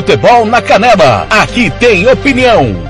Futebol na Canela. Aqui tem opinião.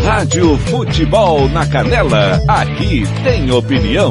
Rádio Futebol na Canela, aqui tem opinião.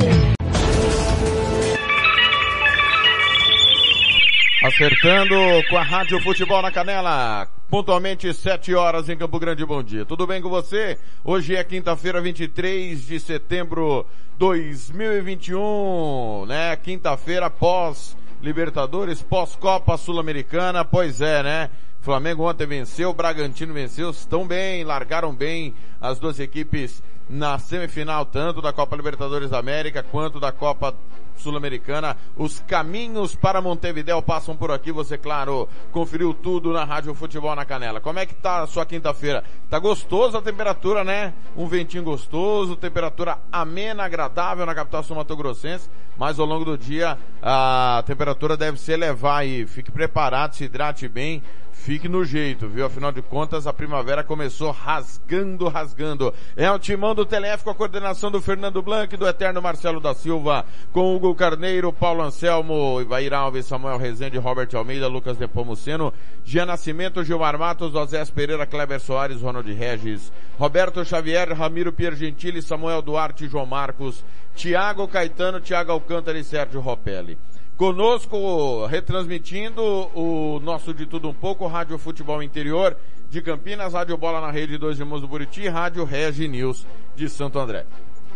Acertando com a Rádio Futebol na Canela. Pontualmente 7 horas em Campo Grande, bom dia. Tudo bem com você? Hoje é quinta-feira, 23 de setembro 2021, né? Quinta-feira pós Libertadores, pós Copa Sul-Americana, pois é, né? Flamengo ontem venceu, Bragantino venceu, estão bem, largaram bem as duas equipes na semifinal, tanto da Copa Libertadores da América quanto da Copa Sul-Americana. Os caminhos para Montevideo passam por aqui. Você, claro, conferiu tudo na Rádio Futebol na Canela. Como é que tá a sua quinta-feira? Tá gostoso a temperatura, né? Um ventinho gostoso, temperatura amena, agradável na capital sul-mato-grossense. Mas ao longo do dia a temperatura deve se elevar aí. Fique preparado, se hidrate bem fique no jeito, viu? Afinal de contas, a primavera começou rasgando, rasgando. É o timão do Telef com a coordenação do Fernando Blanc, do eterno Marcelo da Silva, com Hugo Carneiro, Paulo Anselmo, Ivair Alves, Samuel Rezende, Robert Almeida, Lucas Nepomuceno, Gia Nascimento, Gilmar Matos, Osés Pereira, Kleber Soares, Ronald Regis, Roberto Xavier, Ramiro Piergentili, Samuel Duarte, João Marcos, Tiago Caetano, Tiago Alcântara e Sérgio Ropelli. Conosco, retransmitindo o nosso De Tudo Um Pouco, Rádio Futebol Interior de Campinas, Rádio Bola na Rede Dois Irmãos do Buriti, Rádio Regi News de Santo André.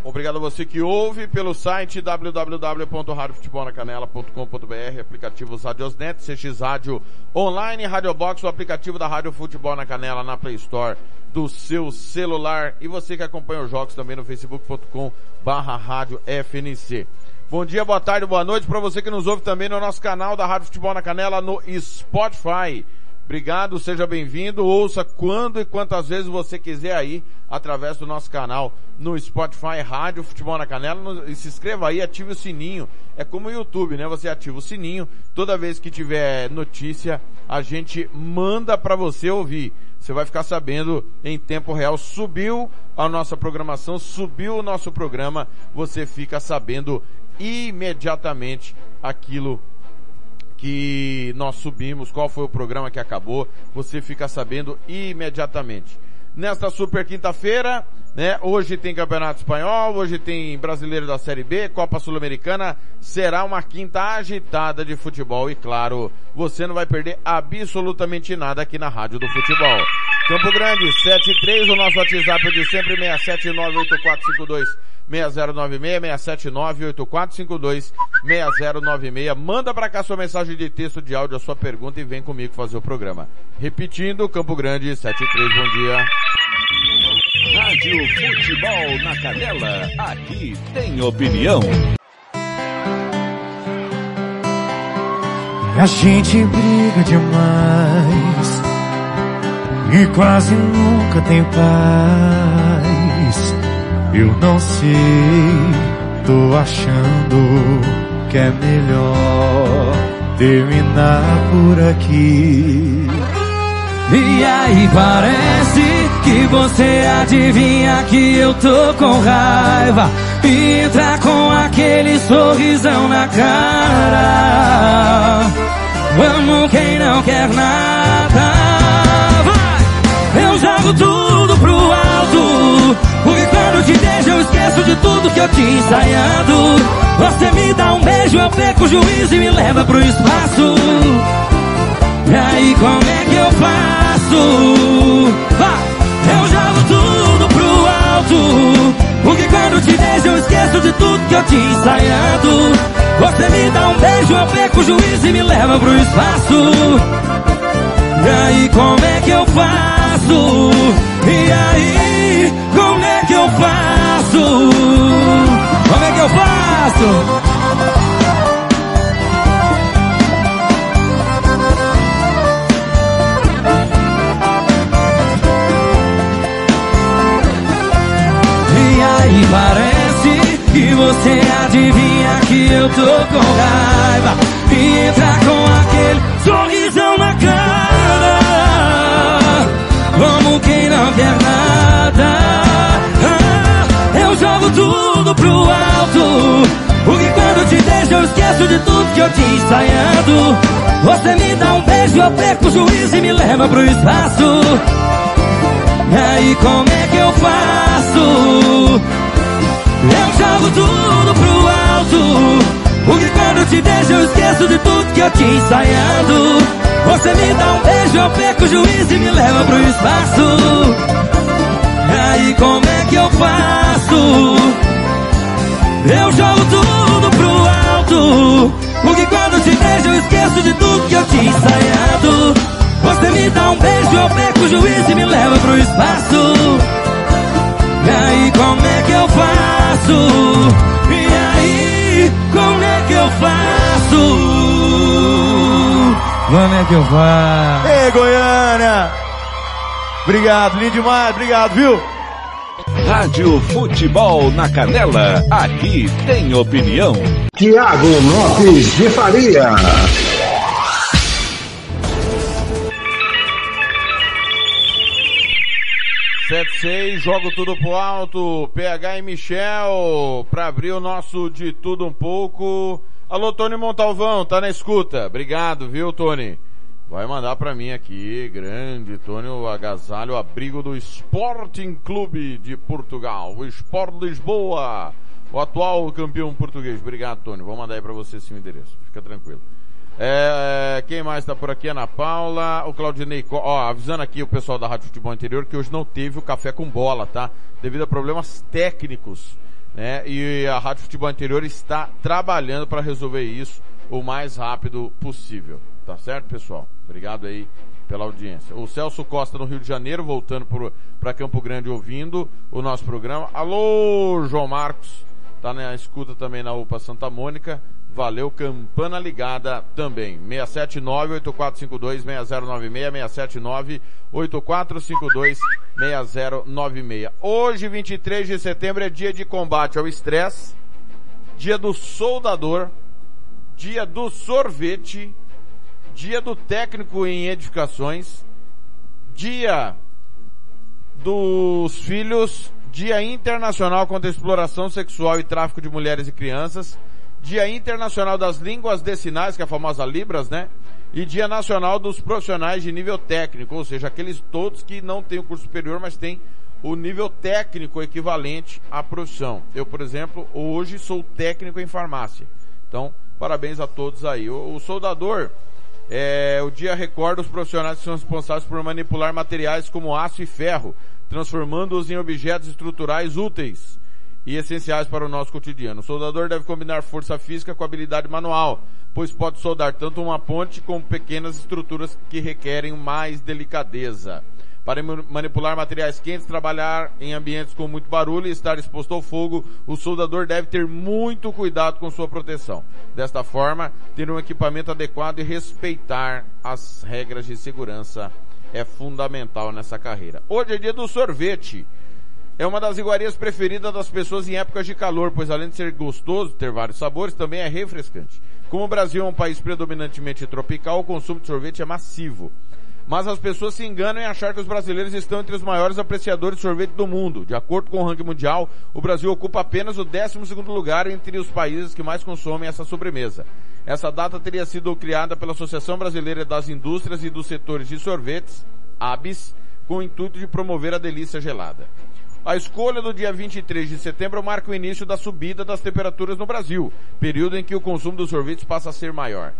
Obrigado a você que ouve pelo site www.radiofutebolnacanela.com.br, aplicativos Radiosnet, CX Rádio Online, Radio Box, o aplicativo da Rádio Futebol na Canela na Play Store do seu celular e você que acompanha os jogos também no facebook.com barra rádio FNC. Bom dia, boa tarde, boa noite para você que nos ouve também no nosso canal da Rádio Futebol na Canela no Spotify. Obrigado, seja bem-vindo. Ouça quando e quantas vezes você quiser aí, através do nosso canal no Spotify Rádio Futebol na Canela. E se inscreva aí, ative o sininho. É como o YouTube, né? Você ativa o sininho. Toda vez que tiver notícia, a gente manda para você ouvir. Você vai ficar sabendo em tempo real. Subiu a nossa programação, subiu o nosso programa. Você fica sabendo imediatamente aquilo que nós subimos, qual foi o programa que acabou, você fica sabendo imediatamente. Nesta super quinta-feira, né? Hoje tem Campeonato Espanhol, hoje tem Brasileiro da Série B, Copa Sul-Americana. Será uma quinta agitada de futebol e claro, você não vai perder absolutamente nada aqui na Rádio do Futebol. Campo Grande, 73, o nosso WhatsApp de sempre, 6798452 6096-679-8452-6096. Manda para cá sua mensagem de texto, de áudio, a sua pergunta e vem comigo fazer o programa. Repetindo, Campo Grande, 73, bom dia. Rádio Futebol na Canela, aqui tem opinião. A gente briga demais e quase nunca tem paz. Eu não sei, tô achando que é melhor terminar por aqui. E aí parece que você adivinha que eu tô com raiva. E entra com aquele sorrisão na cara. Vamos quem não quer nada. Vai! Eu jogo tudo te deixo eu esqueço de tudo que eu tinha ensaiado. Você me dá um beijo, eu perco o juízo e me leva pro espaço. E aí como é que eu faço? Vai! Eu jogo tudo pro alto. Porque quando te deixo eu esqueço de tudo que eu tinha ensaiado. Você me dá um beijo, eu perco o juízo e me leva pro espaço. E aí como é que eu faço? E aí que eu faço? Como é que eu faço? E aí parece que você adivinha que eu tô com raiva e entra com aquele sorrisão na cara. Como quem não quer nada jogo tudo pro alto. Porque quando te deixo eu esqueço de tudo que eu tinha ensaiado. Você me dá um beijo, eu perco o juízo e me leva pro espaço. E aí como é que eu faço? Eu jogo tudo pro alto. Porque quando te deixo eu esqueço de tudo que eu tinha ensaiado. Você me dá um beijo, eu perco o juízo e me leva pro espaço aí como é que eu faço? Eu jogo tudo pro alto Porque quando te deixo eu esqueço de tudo que eu tinha ensaiado Você me dá um beijo, eu perco o juízo e me leva pro espaço e aí como é que eu faço? E aí como é que eu faço? Como é que eu faço? Ei, Goiânia! Obrigado, lindo demais, obrigado, viu? Rádio Futebol na Canela, aqui tem opinião. Tiago Lopes de Faria. 76, jogo tudo pro alto, PH e Michel, pra abrir o nosso de tudo um pouco. Alô, Tony Montalvão, tá na escuta? Obrigado, viu, Tony? Vai mandar pra mim aqui, grande Tony, o agasalho, abrigo do Sporting Clube de Portugal, o Sport Lisboa, o atual campeão português. Obrigado, Tony. Vou mandar aí pra você esse endereço, fica tranquilo. É, quem mais está por aqui? Ana Paula, o Claudinei, ó, avisando aqui o pessoal da Rádio Futebol Interior que hoje não teve o café com bola, tá? Devido a problemas técnicos, né? E a Rádio Futebol Interior está trabalhando para resolver isso o mais rápido possível. Tá certo, pessoal? Obrigado aí pela audiência. O Celso Costa no Rio de Janeiro, voltando para Campo Grande ouvindo o nosso programa. Alô, João Marcos, tá na escuta também na UPA Santa Mônica. Valeu, campana ligada também. 679-8452-6096, 679-8452-6096. Hoje, 23 de setembro, é dia de combate ao estresse, dia do soldador, dia do sorvete, dia do técnico em edificações, dia dos filhos, dia internacional contra a exploração sexual e tráfico de mulheres e crianças, Dia Internacional das Línguas de Sinais, que é a famosa Libras, né? E Dia Nacional dos Profissionais de Nível Técnico, ou seja, aqueles todos que não têm o curso superior, mas têm o nível técnico equivalente à profissão. Eu, por exemplo, hoje sou técnico em farmácia. Então, parabéns a todos aí. O, o soldador, é, o dia recorda os profissionais que são responsáveis por manipular materiais como aço e ferro, transformando-os em objetos estruturais úteis e essenciais para o nosso cotidiano. O soldador deve combinar força física com habilidade manual, pois pode soldar tanto uma ponte como pequenas estruturas que requerem mais delicadeza. Para manipular materiais quentes, trabalhar em ambientes com muito barulho e estar exposto ao fogo, o soldador deve ter muito cuidado com sua proteção. Desta forma, ter um equipamento adequado e respeitar as regras de segurança é fundamental nessa carreira. Hoje é dia do sorvete é uma das iguarias preferidas das pessoas em épocas de calor, pois além de ser gostoso, ter vários sabores, também é refrescante. Como o Brasil é um país predominantemente tropical, o consumo de sorvete é massivo. Mas as pessoas se enganam em achar que os brasileiros estão entre os maiores apreciadores de sorvete do mundo. De acordo com o ranking mundial, o Brasil ocupa apenas o 12 lugar entre os países que mais consomem essa sobremesa. Essa data teria sido criada pela Associação Brasileira das Indústrias e dos Setores de Sorvetes, ABS, com o intuito de promover a delícia gelada. A escolha do dia 23 de setembro marca o início da subida das temperaturas no Brasil, período em que o consumo dos sorvetes passa a ser maior.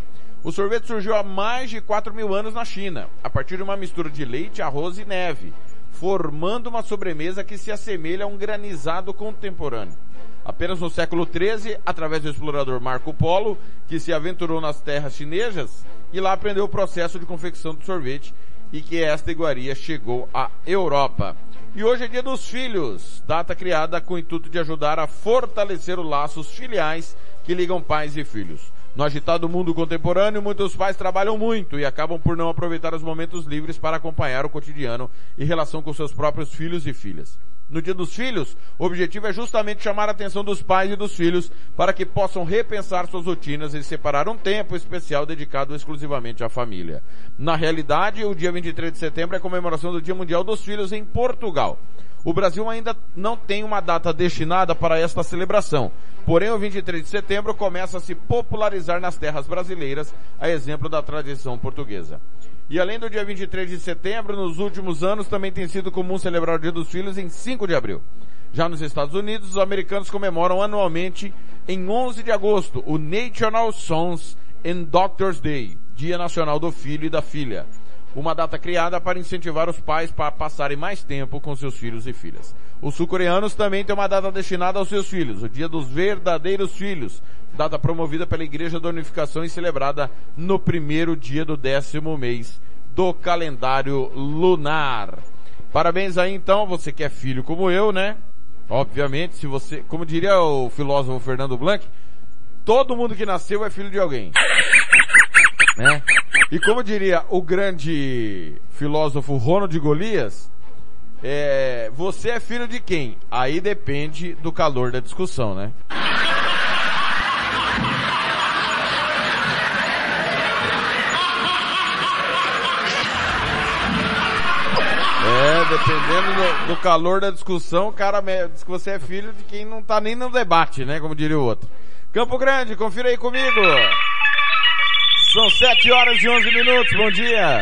O sorvete surgiu há mais de 4 mil anos na China, a partir de uma mistura de leite, arroz e neve, formando uma sobremesa que se assemelha a um granizado contemporâneo. Apenas no século XIII, através do explorador Marco Polo, que se aventurou nas terras chinesas e lá aprendeu o processo de confecção do sorvete e que esta iguaria chegou à Europa. E hoje é dia dos filhos, data criada com o intuito de ajudar a fortalecer os laços filiais que ligam pais e filhos. No agitado mundo contemporâneo, muitos pais trabalham muito e acabam por não aproveitar os momentos livres para acompanhar o cotidiano em relação com seus próprios filhos e filhas. No Dia dos Filhos, o objetivo é justamente chamar a atenção dos pais e dos filhos para que possam repensar suas rotinas e separar um tempo especial dedicado exclusivamente à família. Na realidade, o dia 23 de setembro é a comemoração do Dia Mundial dos Filhos em Portugal. O Brasil ainda não tem uma data destinada para esta celebração. Porém, o 23 de setembro começa a se popularizar nas terras brasileiras, a exemplo da tradição portuguesa. E além do dia 23 de setembro, nos últimos anos também tem sido comum celebrar o Dia dos Filhos em 5 de abril. Já nos Estados Unidos, os americanos comemoram anualmente em 11 de agosto o National Sons and Doctors Day, Dia Nacional do Filho e da Filha. Uma data criada para incentivar os pais para passarem mais tempo com seus filhos e filhas. Os sul-coreanos também têm uma data destinada aos seus filhos, o Dia dos Verdadeiros Filhos, data promovida pela Igreja da Unificação e celebrada no primeiro dia do décimo mês do calendário lunar. Parabéns aí então, você que é filho como eu, né? Obviamente, se você, como diria o filósofo Fernando Blanc, todo mundo que nasceu é filho de alguém. Né? E como diria o grande filósofo Ronald Golias, é, você é filho de quem? Aí depende do calor da discussão, né? É, dependendo do, do calor da discussão, o cara diz que você é filho de quem não tá nem no debate, né? Como diria o outro. Campo Grande, confira aí comigo. São 7 horas e 11 minutos, bom dia.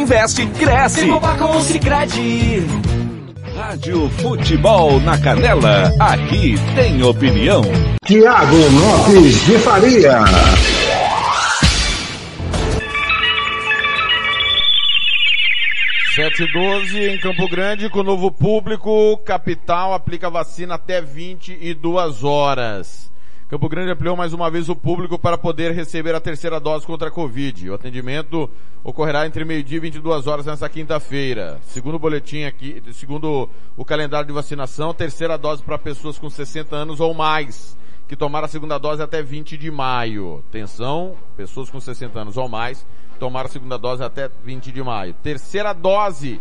investe, cresce. com o Cicredi. Rádio Futebol na Canela, aqui tem opinião. Tiago Lopes de Faria. Sete e 12 em Campo Grande, com novo público, capital aplica vacina até 22 horas. Campo Grande ampliou mais uma vez o público para poder receber a terceira dose contra a Covid. O atendimento ocorrerá entre meio-dia e 22 horas nesta quinta-feira. Segundo o boletim aqui, segundo o calendário de vacinação, terceira dose para pessoas com 60 anos ou mais, que tomaram a segunda dose até 20 de maio. Atenção, pessoas com 60 anos ou mais, tomaram a segunda dose até 20 de maio. Terceira dose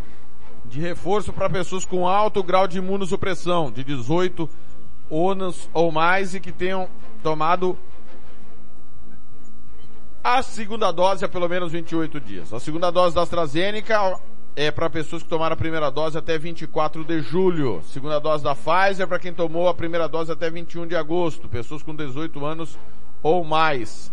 de reforço para pessoas com alto grau de imunossupressão, de 18 anos ou mais e que tenham tomado a segunda dose há pelo menos 28 dias. A segunda dose da AstraZeneca é para pessoas que tomaram a primeira dose até 24 de julho. Segunda dose da Pfizer para quem tomou a primeira dose até 21 de agosto. Pessoas com 18 anos ou mais.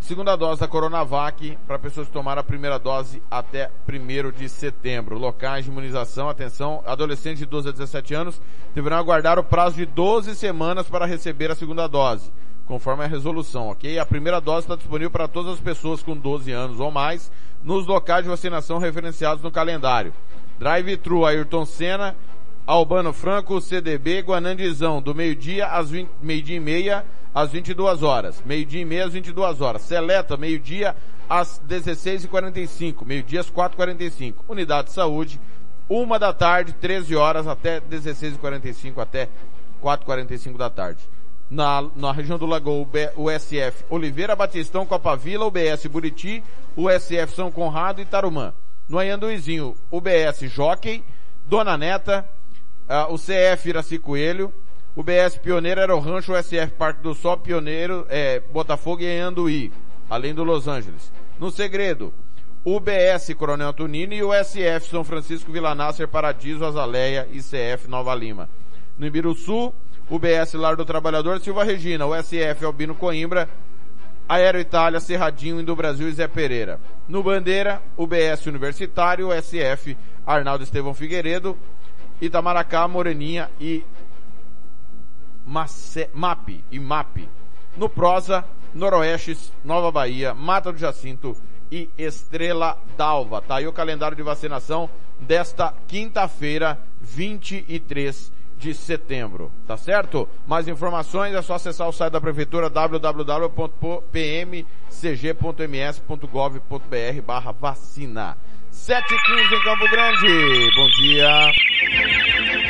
Segunda dose da Coronavac para pessoas que tomaram a primeira dose até 1 de setembro. Locais de imunização, atenção, adolescentes de 12 a 17 anos deverão aguardar o prazo de 12 semanas para receber a segunda dose, conforme a resolução, ok? A primeira dose está disponível para todas as pessoas com 12 anos ou mais nos locais de vacinação referenciados no calendário. Drive-thru Ayrton Senna, Albano Franco, CDB, Guanandizão, do meio-dia às 20, meio-dia e meia às 22 horas. Meio-dia e meia às 22 horas. Seleta, meio-dia às 16h45. Meio-dia às 4h45. Unidade de saúde, uma da tarde, 13 horas até 16h45, até 4h45 da tarde. Na, na região do Lagoa, o, SF Oliveira Batistão, Copa Vila, o BS Buriti, o SF São Conrado e Tarumã. No Anhanduizinho, o BS Jockey, Dona Neta, uh, o CF Iraci Coelho, o BS Pioneiro era o Rancho, SF Parque do Sol, Pioneiro, é, Botafogo e Anhanduí, além do Los Angeles. No Segredo, o BS Coronel Tunini e o SF São Francisco Vila Nasser, Paradiso, Azaleia e CF Nova Lima. No Ibiruçu, o BS Lar do Trabalhador, Silva Regina, o SF Albino Coimbra, Aero Itália, Cerradinho, Indo Brasil e Zé Pereira. No Bandeira, o BS Universitário, o SF Arnaldo Estevão Figueiredo, Itamaracá, Moreninha e MAP e MAP. No Prosa, Noroeste, Nova Bahia, Mata do Jacinto e Estrela d'Alva. Tá aí o calendário de vacinação desta quinta-feira, 23 de setembro, tá certo? Mais informações é só acessar o site da prefeitura www.pmcg.ms.gov.br barra vacina. 7h15 em Campo Grande. Bom dia.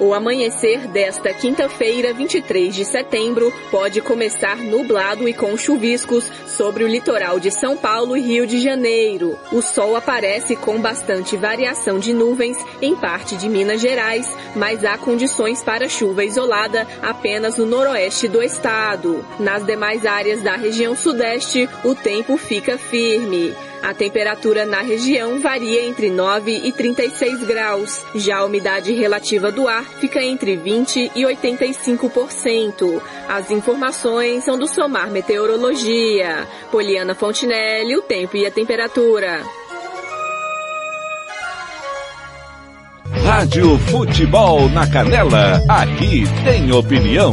O amanhecer desta quinta-feira, 23 de setembro, pode começar nublado e com chuviscos sobre o litoral de São Paulo e Rio de Janeiro. O sol aparece com bastante variação de nuvens em parte de Minas Gerais, mas há condições para chuva isolada apenas no noroeste do estado. Nas demais áreas da região sudeste, o tempo fica firme. A temperatura na região varia entre 9 e 36 graus. Já a umidade relativa do ar fica entre 20 e 85%. As informações são do Somar Meteorologia. Poliana Fontinelli, o tempo e a temperatura. Rádio Futebol na Canela. Aqui tem opinião.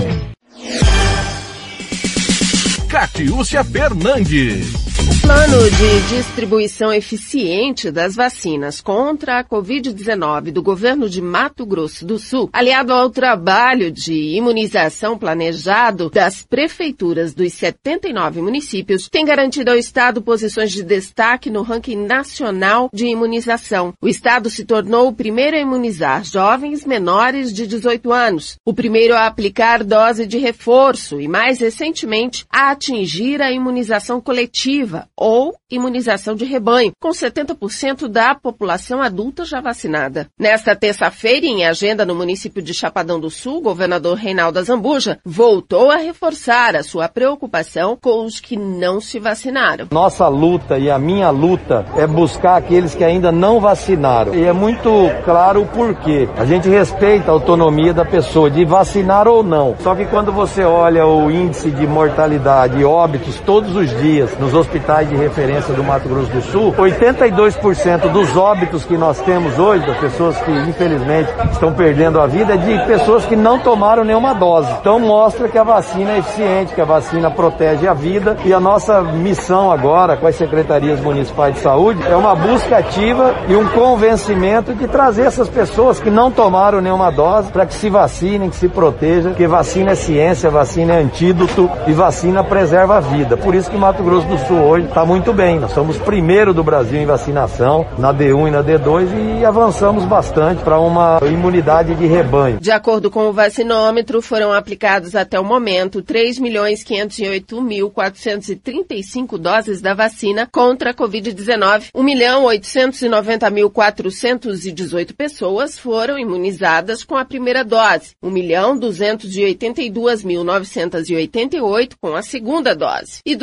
Catiúcia Fernandes. O plano de distribuição eficiente das vacinas contra a Covid-19 do governo de Mato Grosso do Sul, aliado ao trabalho de imunização planejado das prefeituras dos 79 municípios, tem garantido ao Estado posições de destaque no ranking nacional de imunização. O Estado se tornou o primeiro a imunizar jovens menores de 18 anos, o primeiro a aplicar dose de reforço e, mais recentemente, a atingir a imunização coletiva ou imunização de rebanho, com 70% da população adulta já vacinada. Nesta terça-feira, em agenda no município de Chapadão do Sul, o governador Reinaldo Azambuja voltou a reforçar a sua preocupação com os que não se vacinaram. Nossa luta e a minha luta é buscar aqueles que ainda não vacinaram. E é muito claro o porquê. A gente respeita a autonomia da pessoa de vacinar ou não. Só que quando você olha o índice de mortalidade e óbitos todos os dias nos hospitais de referência do Mato Grosso do Sul, 82% dos óbitos que nós temos hoje, das pessoas que infelizmente estão perdendo a vida, é de pessoas que não tomaram nenhuma dose. Então mostra que a vacina é eficiente, que a vacina protege a vida e a nossa missão agora com as secretarias municipais de saúde é uma busca ativa e um convencimento de trazer essas pessoas que não tomaram nenhuma dose para que se vacinem, que se protejam, porque vacina é ciência, vacina é antídoto e vacina preserva a vida. Por isso que Mato Grosso do Sul hoje está muito bem. Nós somos primeiro do Brasil em vacinação, na D1 e na D2, e avançamos bastante para uma imunidade de rebanho. De acordo com o vacinômetro, foram aplicados até o momento 3.508.435 doses da vacina contra a Covid-19. 1.890.418 pessoas foram imunizadas com a primeira dose. 1.282.988 com a segunda dose. E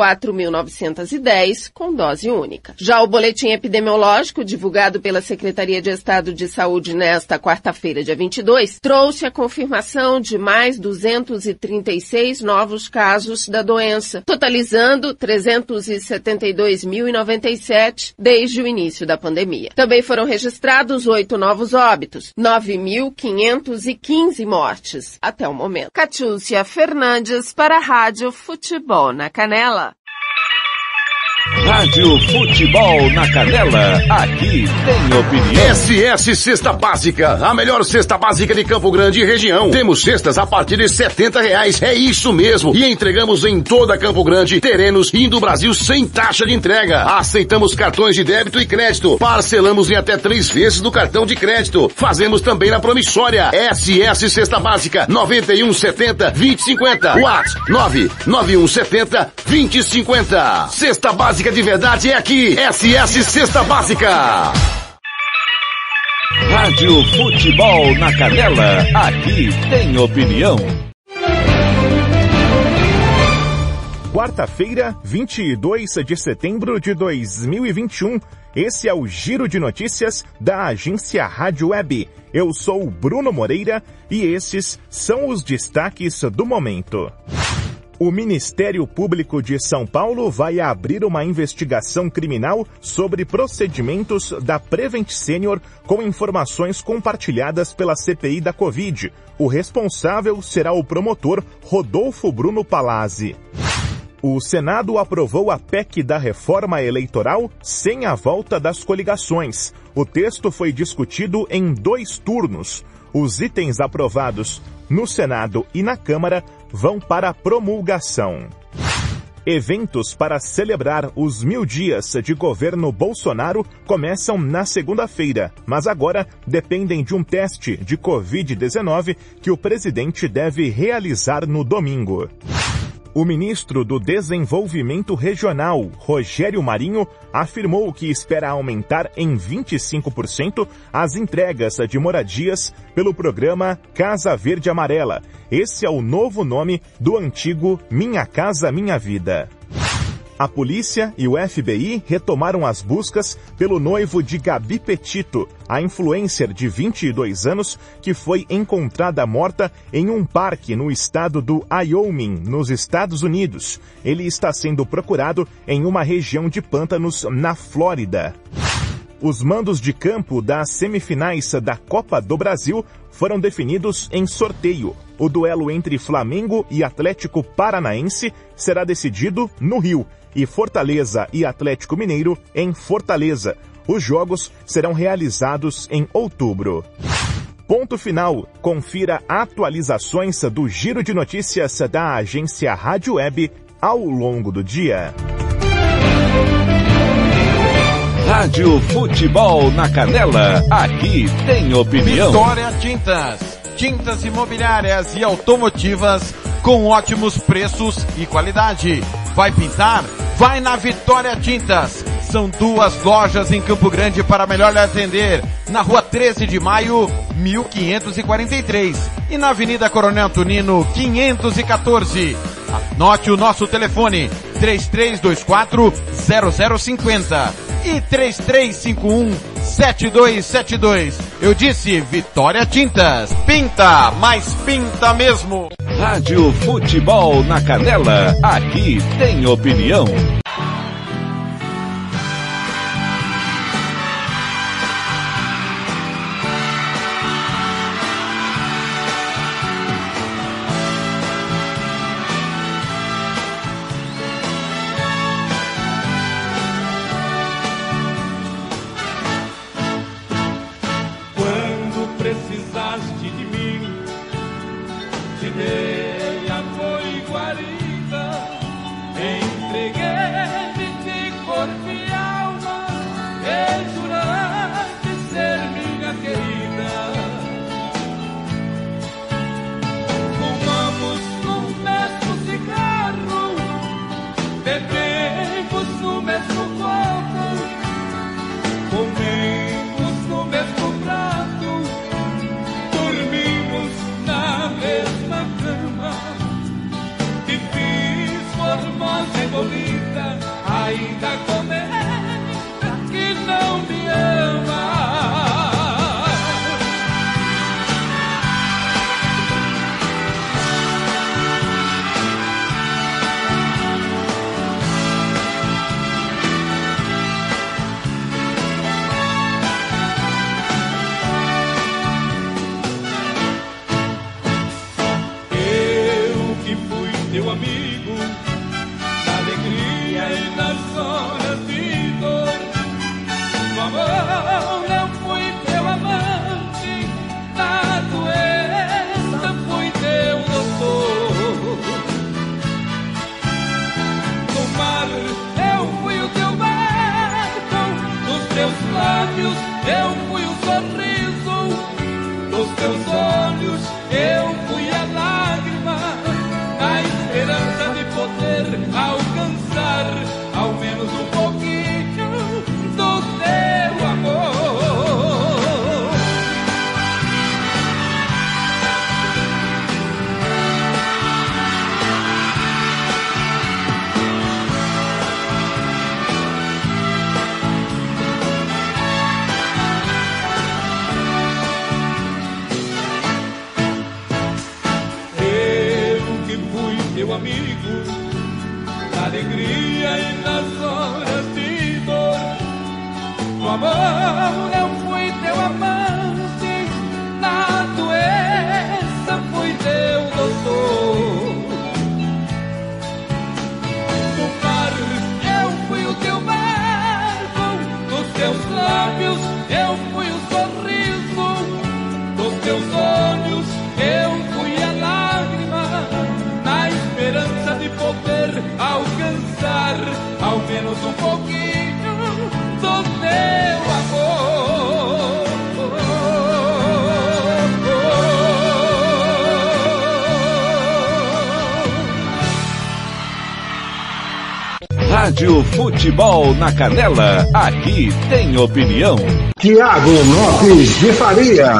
234.910 com dose única. Já o boletim epidemiológico divulgado pela Secretaria de Estado de Saúde nesta quarta-feira, dia 22, trouxe a confirmação de mais 236 novos casos da doença, totalizando 372.097 desde o início da pandemia. Também foram registrados oito novos óbitos, 9.515 mortes até o momento. Catiúcia Fernandes para a Rádio Futebol na Canela. Rádio Futebol na Canela. Aqui tem opinião. SS Cesta Básica, a melhor cesta básica de Campo Grande e região. Temos cestas a partir de setenta reais. É isso mesmo. E entregamos em toda Campo Grande, terrenos indo do Brasil sem taxa de entrega. Aceitamos cartões de débito e crédito. Parcelamos em até três vezes no cartão de crédito. Fazemos também na promissória. SS Cesta Básica, 9170 2050. WhatsApp 99170 2050. Cesta Básica básica de verdade é aqui. SS Cesta Básica. Rádio Futebol na Canela. Aqui tem opinião. Quarta-feira, 22 de setembro de 2021. Esse é o Giro de Notícias da agência Rádio Web. Eu sou Bruno Moreira e esses são os destaques do momento. O Ministério Público de São Paulo vai abrir uma investigação criminal sobre procedimentos da Prevent Senior com informações compartilhadas pela CPI da Covid. O responsável será o promotor Rodolfo Bruno Palazzi. O Senado aprovou a PEC da reforma eleitoral sem a volta das coligações. O texto foi discutido em dois turnos. Os itens aprovados no Senado e na Câmara vão para promulgação. Eventos para celebrar os mil dias de governo Bolsonaro começam na segunda-feira, mas agora dependem de um teste de Covid-19 que o presidente deve realizar no domingo. O ministro do Desenvolvimento Regional, Rogério Marinho, afirmou que espera aumentar em 25% as entregas de moradias pelo programa Casa Verde Amarela. Esse é o novo nome do antigo Minha Casa Minha Vida. A polícia e o FBI retomaram as buscas pelo noivo de Gabi Petito, a influencer de 22 anos que foi encontrada morta em um parque no estado do Wyoming, nos Estados Unidos. Ele está sendo procurado em uma região de pântanos na Flórida. Os mandos de campo das semifinais da Copa do Brasil foram definidos em sorteio. O duelo entre Flamengo e Atlético Paranaense será decidido no Rio e Fortaleza e Atlético Mineiro em Fortaleza. Os jogos serão realizados em outubro. Ponto final. Confira atualizações do Giro de Notícias da agência Rádio Web ao longo do dia. Rádio Futebol na Canela. Aqui tem opinião. Vitória Tintas. Tintas imobiliárias e automotivas com ótimos preços e qualidade. Vai pintar? Vai na Vitória Tintas. São duas lojas em Campo Grande para melhor lhe atender. Na rua 13 de maio, 1543. E na Avenida Coronel Antonino, 514. Anote o nosso telefone, 3324 0050 e 3351 7272. Eu disse Vitória Tintas. Pinta, mas pinta mesmo. Rádio Futebol na Canela. Aqui tem opinião. Rádio Futebol na Canela, aqui tem opinião. Tiago Lopes de Faria.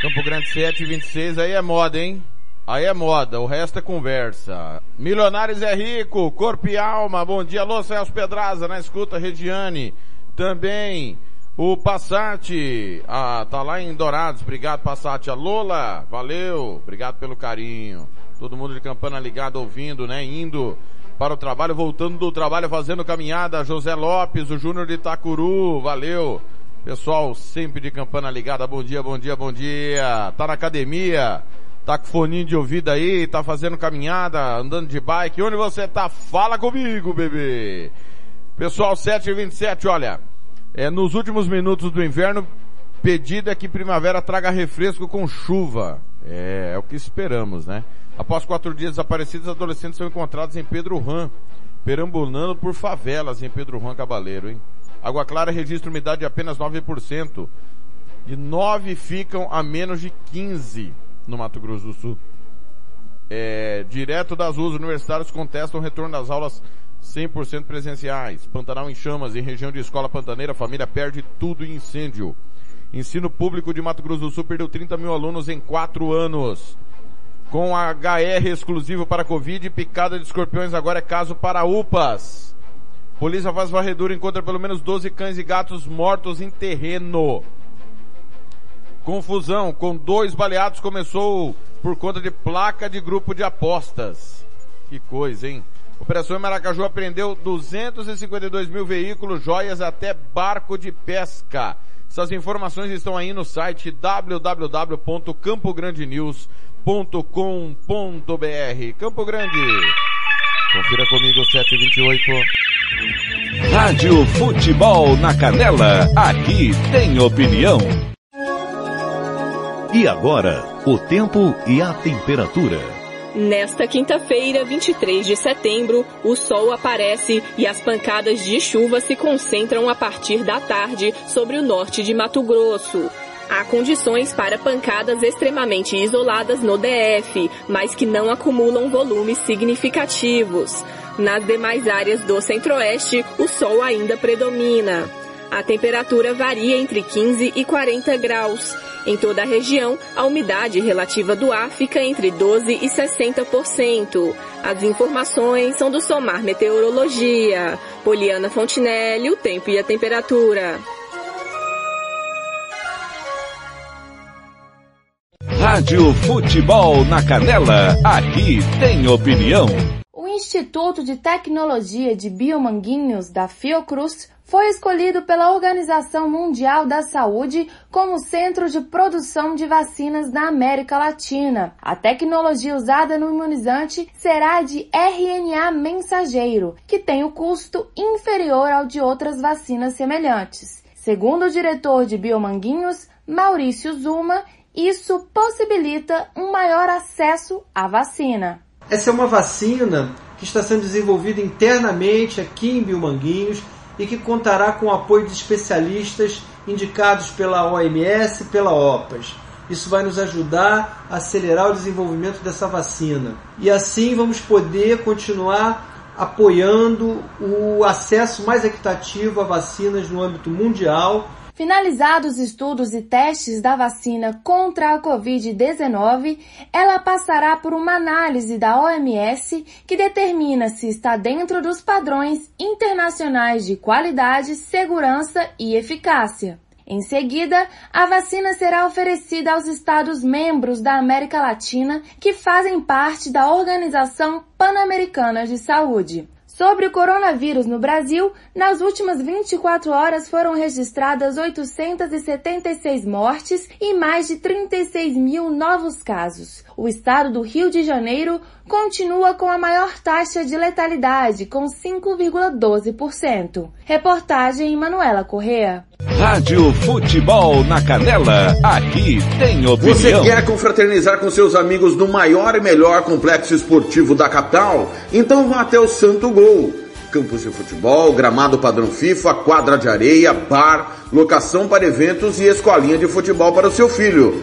Campo Grande 726, aí é moda, hein? Aí é moda, o resto é conversa. Milionários é rico, corpo e alma. Bom dia, alô, Celso Pedraza, na escuta, Regiane. Também o Passat, ah, tá lá em Dourados, obrigado Passat. A Lola, valeu, obrigado pelo carinho. Todo mundo de Campana ligado, ouvindo, né? Indo para o trabalho, voltando do trabalho, fazendo caminhada. José Lopes, o Júnior de Itacuru, valeu. Pessoal, sempre de campana ligada, bom dia, bom dia, bom dia. Tá na academia, tá com foninho de ouvido aí, tá fazendo caminhada, andando de bike. Onde você tá? Fala comigo, bebê. Pessoal, 7h27, olha, é, nos últimos minutos do inverno, pedido é que primavera traga refresco com chuva. É, é o que esperamos, né? Após quatro dias desaparecidos, adolescentes são encontrados em Pedro Ram, perambulando por favelas em Pedro Juan Cabaleiro, hein? Água Clara registra umidade de apenas 9%. De 9 ficam a menos de 15 no Mato Grosso do Sul. É, direto das ruas universitárias contestam o retorno das aulas 100% presenciais. Pantanal em chamas, em região de escola pantaneira, família perde tudo em incêndio. Ensino público de Mato Grosso do Sul perdeu 30 mil alunos em 4 anos. Com HR exclusivo para Covid, picada de escorpiões agora é caso para UPAs. Polícia faz varredura e encontra pelo menos 12 cães e gatos mortos em terreno. Confusão com dois baleados começou por conta de placa de grupo de apostas. Que coisa, hein? Operação Maracaju apreendeu 252 mil veículos, joias até barco de pesca. Essas informações estão aí no site www.campograndenews.com.br. Campo Grande. Confira comigo 728. Rádio Futebol na Canela, aqui tem opinião. E agora, o tempo e a temperatura. Nesta quinta-feira, 23 de setembro, o sol aparece e as pancadas de chuva se concentram a partir da tarde sobre o norte de Mato Grosso. Há condições para pancadas extremamente isoladas no DF, mas que não acumulam volumes significativos. Nas demais áreas do centro-oeste, o sol ainda predomina. A temperatura varia entre 15 e 40 graus. Em toda a região, a umidade relativa do ar fica entre 12 e 60%. As informações são do Somar Meteorologia. Poliana Fontinelli, o tempo e a temperatura. Rádio Futebol na Canela, aqui tem opinião. O Instituto de Tecnologia de Biomanguinhos da Fiocruz foi escolhido pela Organização Mundial da Saúde como centro de produção de vacinas na América Latina. A tecnologia usada no imunizante será de RNA mensageiro, que tem o custo inferior ao de outras vacinas semelhantes. Segundo o diretor de Biomanguinhos, Maurício Zuma, isso possibilita um maior acesso à vacina. Essa é uma vacina que está sendo desenvolvida internamente aqui em Biomanguinhos e que contará com o apoio de especialistas indicados pela OMS e pela OPAS. Isso vai nos ajudar a acelerar o desenvolvimento dessa vacina. E assim vamos poder continuar apoiando o acesso mais equitativo a vacinas no âmbito mundial Finalizados os estudos e testes da vacina contra a Covid-19, ela passará por uma análise da OMS que determina se está dentro dos padrões internacionais de qualidade, segurança e eficácia. Em seguida, a vacina será oferecida aos Estados-membros da América Latina que fazem parte da Organização Pan-Americana de Saúde. Sobre o coronavírus no Brasil, nas últimas 24 horas foram registradas 876 mortes e mais de 36 mil novos casos. O estado do Rio de Janeiro continua com a maior taxa de letalidade, com 5,12%. Reportagem Manuela Correa. Rádio Futebol na Canela, aqui tem opinião. Você quer confraternizar com seus amigos no maior e melhor complexo esportivo da capital? Então vá até o Santo Gol. Campos de futebol, gramado padrão FIFA, quadra de areia, bar, locação para eventos e escolinha de futebol para o seu filho.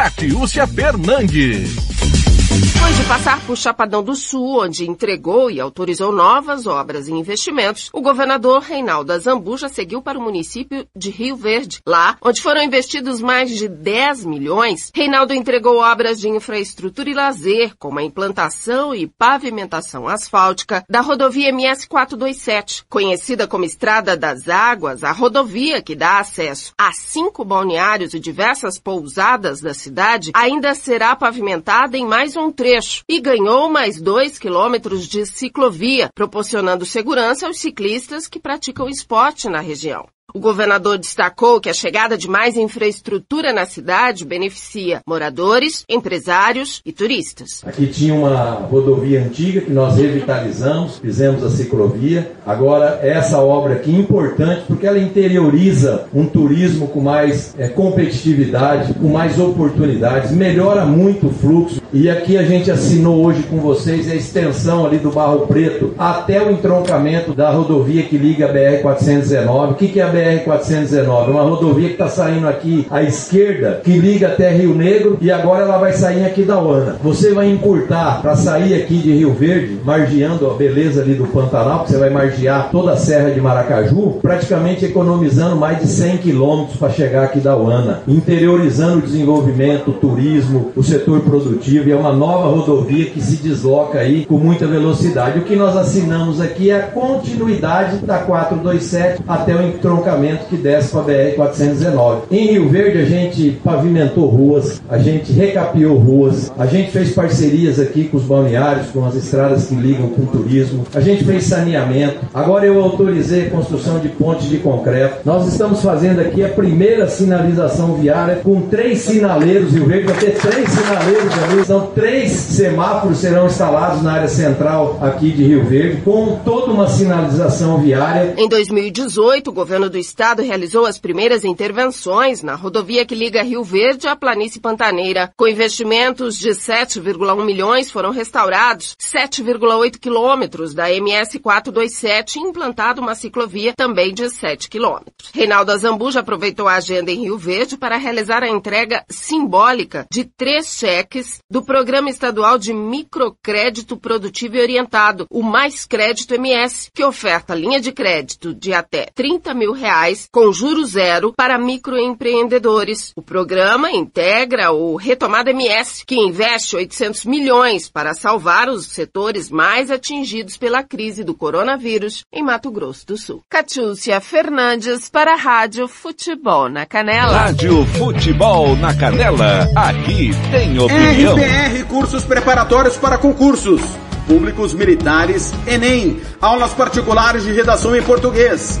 Catiúcia Fernandes. Depois de passar por Chapadão do Sul, onde entregou e autorizou novas obras e investimentos, o governador Reinaldo Azambuja seguiu para o município de Rio Verde. Lá, onde foram investidos mais de 10 milhões, Reinaldo entregou obras de infraestrutura e lazer, como a implantação e pavimentação asfáltica da rodovia MS 427, conhecida como Estrada das Águas, a rodovia que dá acesso a cinco balneários e diversas pousadas da cidade, ainda será pavimentada em mais um trecho e ganhou mais dois quilômetros de ciclovia, proporcionando segurança aos ciclistas que praticam esporte na região. O governador destacou que a chegada de mais infraestrutura na cidade beneficia moradores, empresários e turistas. Aqui tinha uma rodovia antiga que nós revitalizamos, fizemos a ciclovia. Agora, essa obra aqui é importante porque ela interioriza um turismo com mais é, competitividade, com mais oportunidades, melhora muito o fluxo. E aqui a gente assinou hoje com vocês a extensão ali do Barro Preto até o entroncamento da rodovia que liga a BR-419. O que, que é a BR BR-419, uma rodovia que está saindo aqui à esquerda, que liga até Rio Negro e agora ela vai sair aqui da Uana. Você vai encurtar para sair aqui de Rio Verde, margeando a beleza ali do Pantanal, que você vai margear toda a Serra de Maracaju, praticamente economizando mais de 100 quilômetros para chegar aqui da Uana, interiorizando o desenvolvimento, o turismo, o setor produtivo e é uma nova rodovia que se desloca aí com muita velocidade. O que nós assinamos aqui é a continuidade da 427 até o entroncamento que desce para a BR-419. Em Rio Verde a gente pavimentou ruas, a gente recapeou ruas, a gente fez parcerias aqui com os balneários, com as estradas que ligam com o turismo, a gente fez saneamento. Agora eu autorizei a construção de pontes de concreto. Nós estamos fazendo aqui a primeira sinalização viária com três sinaleiros. Rio Verde vai ter três sinaleiros ali. Então, três semáforos serão instalados na área central aqui de Rio Verde, com toda uma sinalização viária. Em 2018, o governo do Estado realizou as primeiras intervenções na rodovia que liga Rio Verde à Planície Pantaneira. Com investimentos de 7,1 milhões, foram restaurados 7,8 quilômetros da MS 427 e implantado uma ciclovia também de 7 quilômetros. Reinaldo Azambuja aproveitou a agenda em Rio Verde para realizar a entrega simbólica de três cheques do Programa Estadual de Microcrédito Produtivo e Orientado, o Mais Crédito MS, que oferta linha de crédito de até 30 mil reais com juro zero para microempreendedores. O programa integra o Retomada MS, que investe 800 milhões para salvar os setores mais atingidos pela crise do coronavírus em Mato Grosso do Sul. Catiúcia Fernandes para a Rádio Futebol na Canela. Rádio Futebol na Canela, aqui tem opinião. RPR Cursos Preparatórios para Concursos. Públicos Militares, Enem. Aulas particulares de redação em português.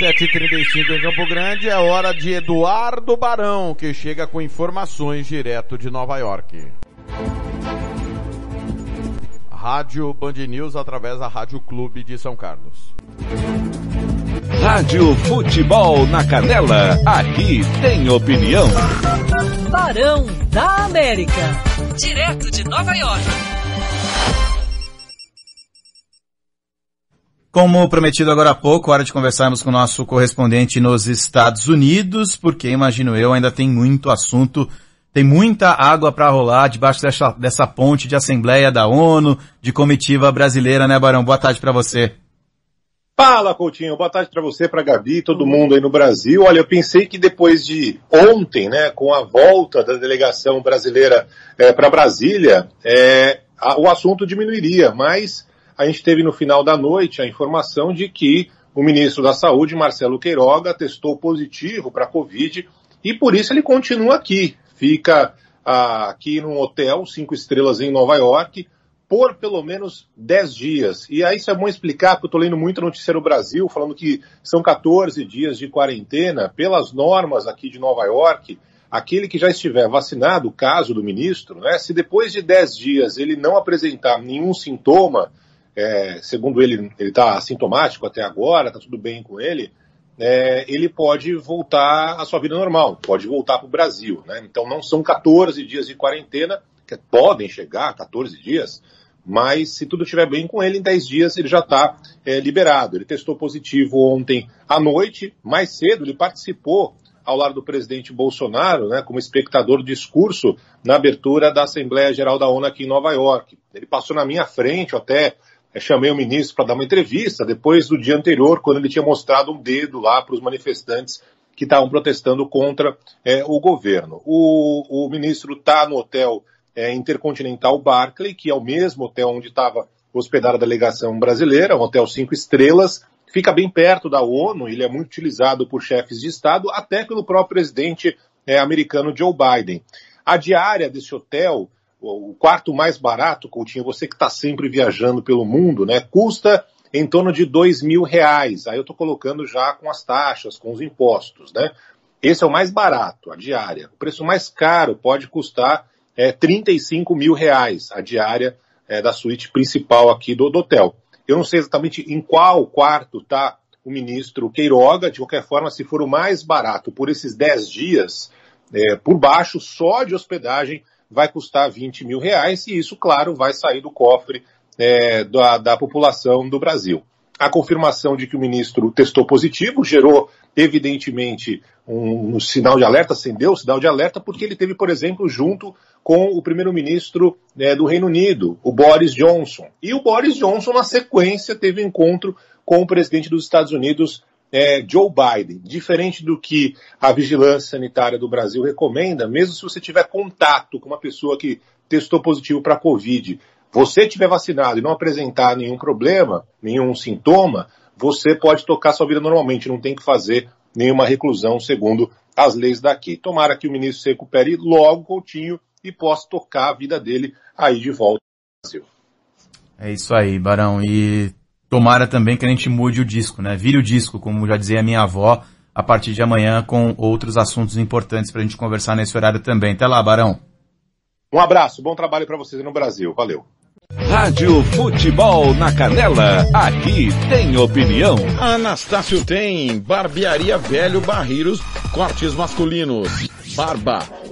7h35 em Campo Grande, é hora de Eduardo Barão, que chega com informações direto de Nova York. Rádio Band News através da Rádio Clube de São Carlos. Rádio Futebol na Canela, aqui tem opinião. Barão da América, direto de Nova York. Como prometido agora há pouco, hora de conversarmos com o nosso correspondente nos Estados Unidos, porque imagino eu ainda tem muito assunto, tem muita água para rolar debaixo dessa, dessa ponte de Assembleia da ONU, de comitiva brasileira, né, Barão? Boa tarde para você. Fala, Coutinho. Boa tarde para você, para Gabi, todo mundo aí no Brasil. Olha, eu pensei que depois de ontem, né, com a volta da delegação brasileira é, para Brasília, é, a, o assunto diminuiria, mas a gente teve no final da noite a informação de que o ministro da Saúde, Marcelo Queiroga, testou positivo para a Covid e por isso ele continua aqui. Fica ah, aqui num hotel, cinco estrelas em Nova York, por pelo menos 10 dias. E aí isso é bom explicar, porque eu estou lendo muito notícia no Brasil, falando que são 14 dias de quarentena. Pelas normas aqui de Nova York, aquele que já estiver vacinado, o caso do ministro, né, se depois de 10 dias ele não apresentar nenhum sintoma, é, segundo ele, ele está assintomático até agora, está tudo bem com ele, é, ele pode voltar à sua vida normal, pode voltar para o Brasil. Né? Então não são 14 dias de quarentena, que podem chegar 14 dias, mas se tudo estiver bem com ele, em 10 dias ele já está é, liberado. Ele testou positivo ontem à noite, mais cedo ele participou ao lado do presidente Bolsonaro, né, como espectador do discurso na abertura da Assembleia Geral da ONU aqui em Nova York. Ele passou na minha frente, até é, chamei o ministro para dar uma entrevista depois do dia anterior, quando ele tinha mostrado um dedo lá para os manifestantes que estavam protestando contra é, o governo. O, o ministro está no hotel é, Intercontinental Barclay, que é o mesmo hotel onde estava hospedada a delegação brasileira, um hotel cinco estrelas, fica bem perto da ONU, ele é muito utilizado por chefes de Estado, até pelo próprio presidente é, americano Joe Biden. A diária desse hotel o quarto mais barato, Coutinho, você que está sempre viajando pelo mundo, né, custa em torno de dois mil reais. Aí eu estou colocando já com as taxas, com os impostos, né? Esse é o mais barato, a diária. O preço mais caro pode custar é, 35 mil reais, a diária é, da suíte principal aqui do, do hotel. Eu não sei exatamente em qual quarto está o ministro Queiroga, de qualquer forma, se for o mais barato por esses 10 dias, é, por baixo, só de hospedagem, vai custar 20 mil reais e isso, claro, vai sair do cofre é, da, da população do Brasil. A confirmação de que o ministro testou positivo gerou, evidentemente, um, um sinal de alerta, acendeu o sinal de alerta, porque ele teve, por exemplo, junto com o primeiro-ministro né, do Reino Unido, o Boris Johnson. E o Boris Johnson, na sequência, teve encontro com o presidente dos Estados Unidos, é, Joe Biden, diferente do que a vigilância sanitária do Brasil recomenda, mesmo se você tiver contato com uma pessoa que testou positivo para Covid, você tiver vacinado e não apresentar nenhum problema, nenhum sintoma, você pode tocar sua vida normalmente, não tem que fazer nenhuma reclusão segundo as leis daqui. Tomara que o ministro se recupere logo, Coutinho, e possa tocar a vida dele aí de volta ao Brasil. É isso aí, Barão. E tomara também que a gente mude o disco, né? Vire o disco, como já dizia a minha avó, a partir de amanhã com outros assuntos importantes para a gente conversar nesse horário também. Até lá, Barão. Um abraço, bom trabalho para vocês no Brasil. Valeu. Rádio Futebol na Canela, aqui tem opinião. Anastácio tem Barbearia Velho Barreiros, cortes masculinos, barba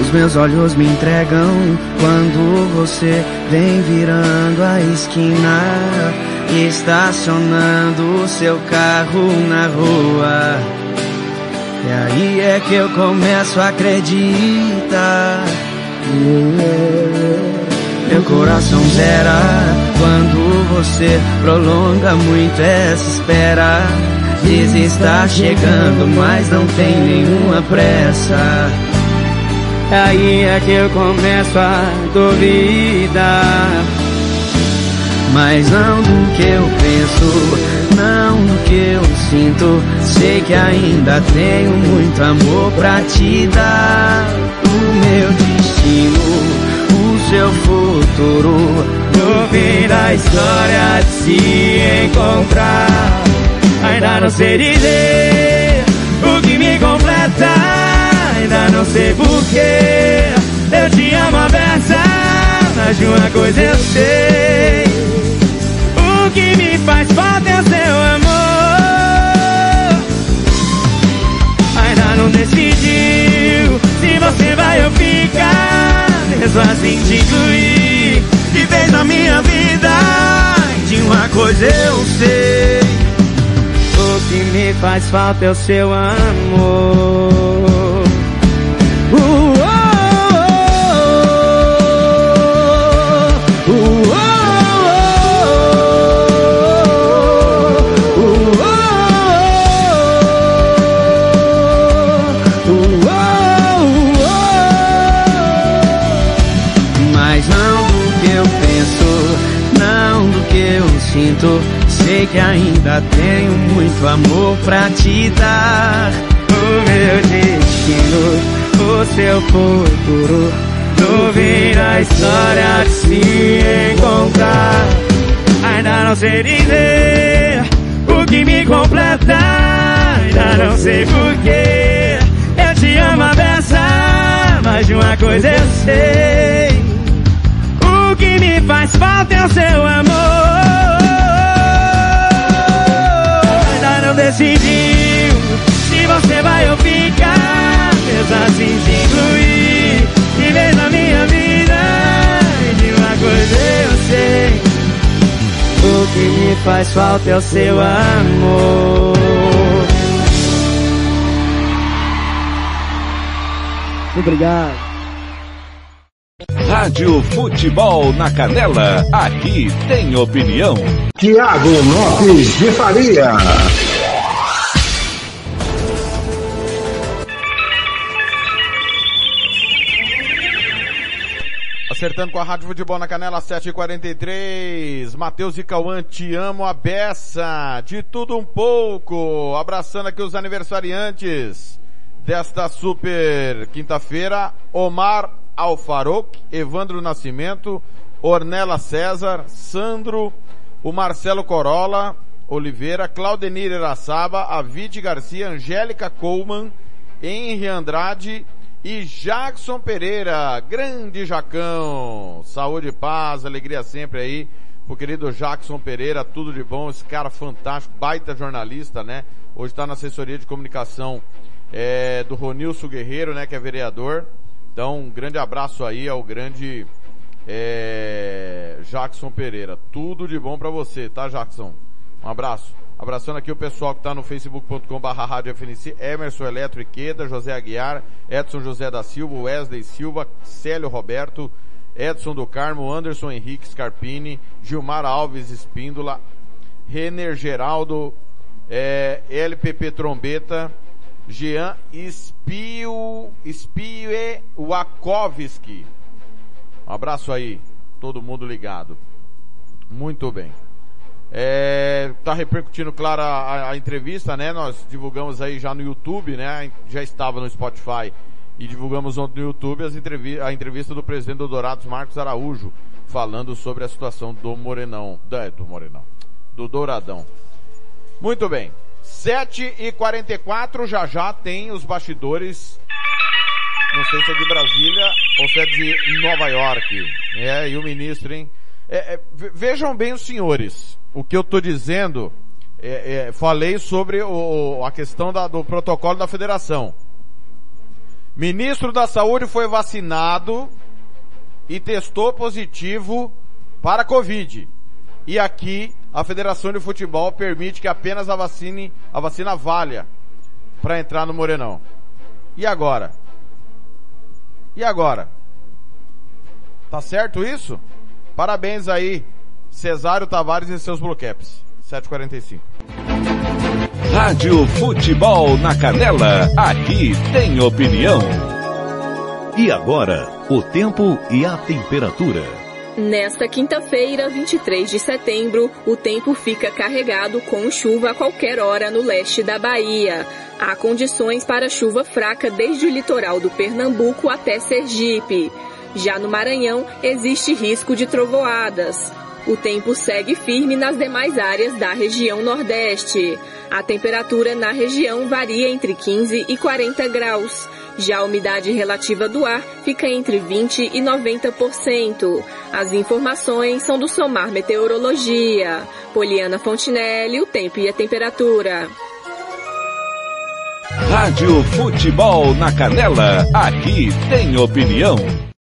Os meus olhos me entregam quando você vem virando a esquina, estacionando seu carro na rua. E aí é que eu começo a acreditar meu coração zera quando você prolonga muito essa espera. Diz está chegando, mas não tem nenhuma pressa. Aí é que eu começo a duvidar. Mas não do que eu penso, não do que eu sinto. Sei que ainda tenho muito amor pra te dar. Meu destino, o seu futuro. No fim da história de se encontrar. Ainda não sei dizer o que me completa. Ainda não sei porquê. Eu te amo a beça, mas de uma coisa eu sei. O que me faz falta é o seu amor. Ainda não decidiu Mesmo assim te incluir de vez na minha vida. De uma coisa eu sei. O que me faz falta é o seu amor. Sei que ainda tenho muito amor pra te dar. O meu destino, o seu futuro. Fim da história de se encontrar. Ainda não sei dizer o que me completa. Ainda não sei porquê. Eu te amo a beça, mas de uma coisa eu sei. O que me faz falta é o seu amor. Decidiu se você vai ou ficar. Mesmo assim te incluir de vez na minha vida. E de uma coisa eu sei. O que me faz falta é o seu amor. Obrigado. Rádio Futebol na Canela, aqui tem opinião. Tiago Lopes de Faria. Acertando com a Rádio Futebol na Canela, 7h43. Matheus e Cauã, te amo a beça. De tudo um pouco. Abraçando aqui os aniversariantes desta super quinta-feira. Omar Alfaroc, Evandro Nascimento, Ornella César, Sandro, o Marcelo Corolla, Oliveira, Claudenir Eraçaba, Avide Garcia, Angélica Coleman, Henry Andrade e Jackson Pereira. Grande Jacão. Saúde paz, alegria sempre aí. O querido Jackson Pereira, tudo de bom, esse cara fantástico, baita jornalista, né? Hoje está na assessoria de comunicação é, do Ronilson Guerreiro, né? Que é vereador. Então, um grande abraço aí ao grande é, Jackson Pereira. Tudo de bom para você, tá, Jackson? Um abraço. Abraçando aqui o pessoal que está no facebook.com barra Emerson Eletro Iqueda, José Aguiar, Edson José da Silva, Wesley Silva, Célio Roberto, Edson do Carmo, Anderson Henrique Scarpini, Gilmar Alves Espíndola, Renner Geraldo, é, LPP Trombeta, Jean Spio, Spie Wakovski. Um abraço aí, todo mundo ligado. Muito bem. É, tá repercutindo, claro, a, a, entrevista, né? Nós divulgamos aí já no YouTube, né? Já estava no Spotify e divulgamos ontem no YouTube as entrevi a entrevista do presidente do Dourados, Marcos Araújo, falando sobre a situação do Morenão, da, do Morenão, do Douradão. Muito bem. 7 e 44 já já tem os bastidores. Não sei se é de Brasília ou se é de Nova York. É, e o ministro, hein? É, é, vejam bem os senhores. O que eu estou dizendo, é, falei sobre o, a questão da, do protocolo da federação. Ministro da Saúde foi vacinado e testou positivo para Covid. E aqui a Federação de Futebol permite que apenas a vacina, a vacina valha para entrar no Morenão. E agora? E agora? Tá certo isso? Parabéns aí, Cesário Tavares e seus Bluecaps. 745. Rádio Futebol na Canela, aqui tem opinião. E agora, o tempo e a temperatura. Nesta quinta-feira, 23 de setembro, o tempo fica carregado com chuva a qualquer hora no leste da Bahia. Há condições para chuva fraca desde o litoral do Pernambuco até Sergipe. Já no Maranhão, existe risco de trovoadas. O tempo segue firme nas demais áreas da região Nordeste. A temperatura na região varia entre 15 e 40 graus. Já a umidade relativa do ar fica entre 20 e 90%. As informações são do Somar Meteorologia. Poliana Fontinelli, o tempo e a temperatura. Rádio Futebol na Canela, aqui tem opinião.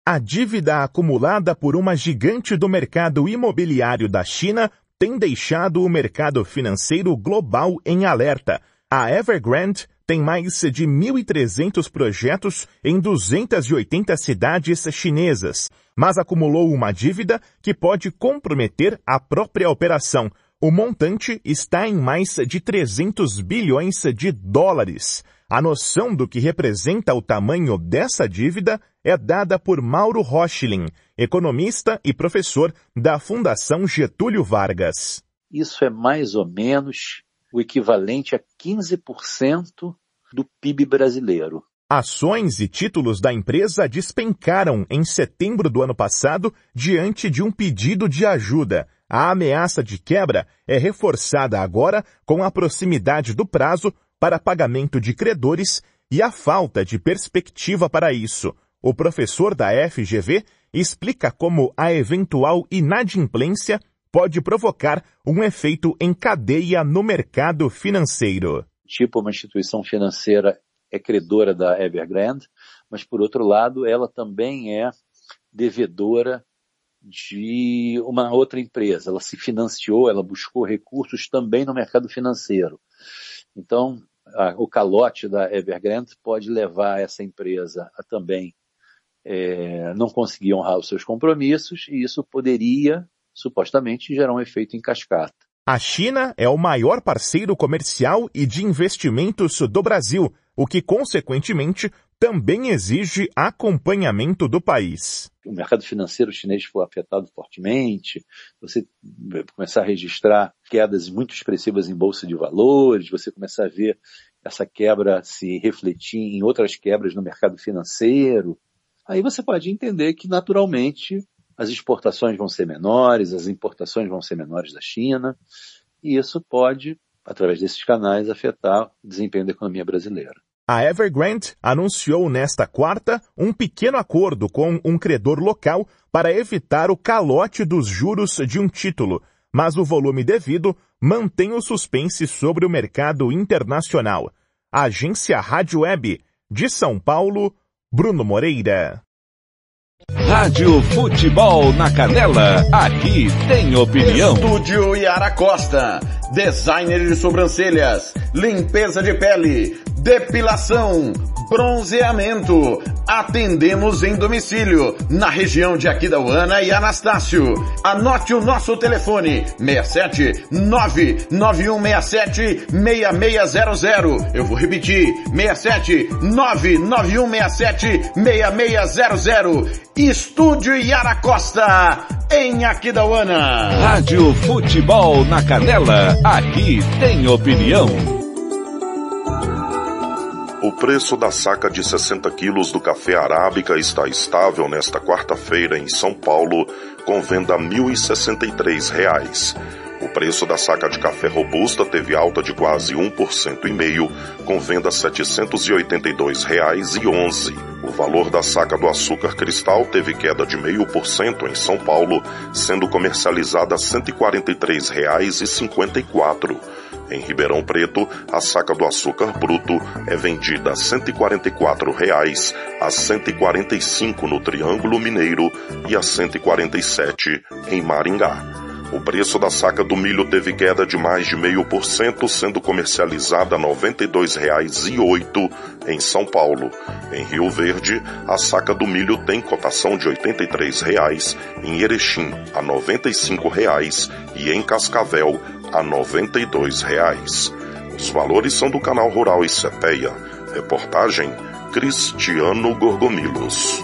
A dívida acumulada por uma gigante do mercado imobiliário da China tem deixado o mercado financeiro global em alerta. A Evergrande tem mais de 1.300 projetos em 280 cidades chinesas, mas acumulou uma dívida que pode comprometer a própria operação. O montante está em mais de 300 bilhões de dólares. A noção do que representa o tamanho dessa dívida é dada por Mauro Rochlin, economista e professor da Fundação Getúlio Vargas. Isso é mais ou menos o equivalente a 15% do PIB brasileiro. Ações e títulos da empresa despencaram em setembro do ano passado diante de um pedido de ajuda. A ameaça de quebra é reforçada agora com a proximidade do prazo para pagamento de credores e a falta de perspectiva para isso. O professor da FGV explica como a eventual inadimplência pode provocar um efeito em cadeia no mercado financeiro. Tipo, uma instituição financeira é credora da Evergrande, mas por outro lado, ela também é devedora de uma outra empresa. Ela se financiou, ela buscou recursos também no mercado financeiro. Então, a, o calote da Evergrande pode levar essa empresa a também é, não conseguir honrar os seus compromissos e isso poderia, supostamente, gerar um efeito em cascata. A China é o maior parceiro comercial e de investimentos do Brasil, o que, consequentemente, também exige acompanhamento do país. O mercado financeiro chinês foi afetado fortemente, você começar a registrar quedas muito expressivas em bolsa de valores, você começar a ver essa quebra se refletir em outras quebras no mercado financeiro, aí você pode entender que naturalmente as exportações vão ser menores, as importações vão ser menores da China, e isso pode, através desses canais, afetar o desempenho da economia brasileira. A Evergrande anunciou nesta quarta um pequeno acordo com um credor local para evitar o calote dos juros de um título, mas o volume devido mantém o suspense sobre o mercado internacional. Agência Rádio Web, de São Paulo, Bruno Moreira. Rádio Futebol na Canela, aqui tem opinião. Estúdio Yara Costa, designer de sobrancelhas, limpeza de pele, depilação, bronzeamento. Atendemos em domicílio, na região de Aquidauana e Anastácio. Anote o nosso telefone, 67 99167 6600. Eu vou repetir, 67 99167 6600. Estúdio Yara Costa, em Aquidauana. Rádio Futebol na Canela, aqui tem opinião. O preço da saca de 60 quilos do café arábica está estável nesta quarta-feira em São Paulo, com venda a R$ 1.063. O preço da saca de café robusta teve alta de quase 1% e meio, com venda R$ 782,11. O valor da saca do açúcar cristal teve queda de 0,5% em São Paulo, sendo comercializada R$ 143,54. Em Ribeirão Preto, a saca do açúcar bruto é vendida a 144 reais, a R$ 145 no Triângulo Mineiro e a R$ 147 em Maringá. O preço da saca do milho teve queda de mais de meio por cento, sendo comercializada a R$ 92,08 em São Paulo. Em Rio Verde, a saca do milho tem cotação de R$ 83,00, em Erechim a R$ 95,00 e em Cascavel a R$ 92,00. Os valores são do canal Rural e Cepeia. Reportagem Cristiano Gorgomilos.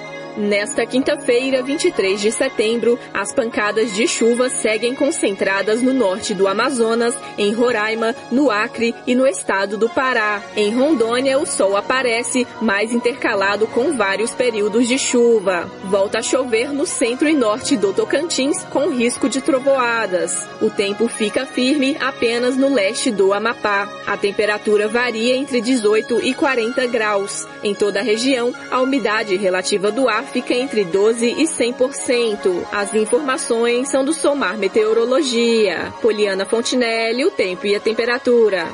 Nesta quinta-feira, 23 de setembro, as pancadas de chuva seguem concentradas no norte do Amazonas, em Roraima, no Acre e no estado do Pará. Em Rondônia, o sol aparece, mais intercalado com vários períodos de chuva. Volta a chover no centro e norte do Tocantins, com risco de trovoadas. O tempo fica firme apenas no leste do Amapá. A temperatura varia entre 18 e 40 graus. Em toda a região, a umidade relativa do ar fica entre 12 e 100%. As informações são do Somar Meteorologia. Poliana Fontinelli, o tempo e a temperatura.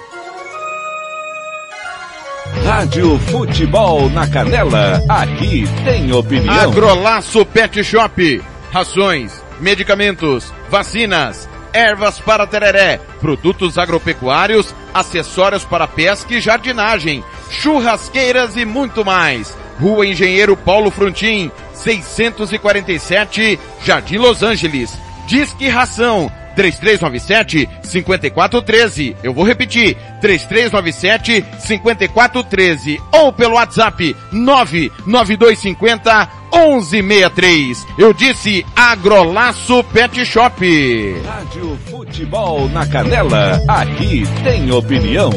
Rádio Futebol na Canela, aqui tem opinião. Agrolaço Pet Shop. Rações, medicamentos, vacinas, ervas para tereré, produtos agropecuários, acessórios para pesca e jardinagem, churrasqueiras e muito mais. Rua Engenheiro Paulo Frontin, 647, Jardim Los Angeles. Disque Ração 3397 5413. Eu vou repetir, 3397 5413 ou pelo WhatsApp 99250 1163. Eu disse Agrolaço Pet Shop. Rádio Futebol na Canela, aqui tem opinião.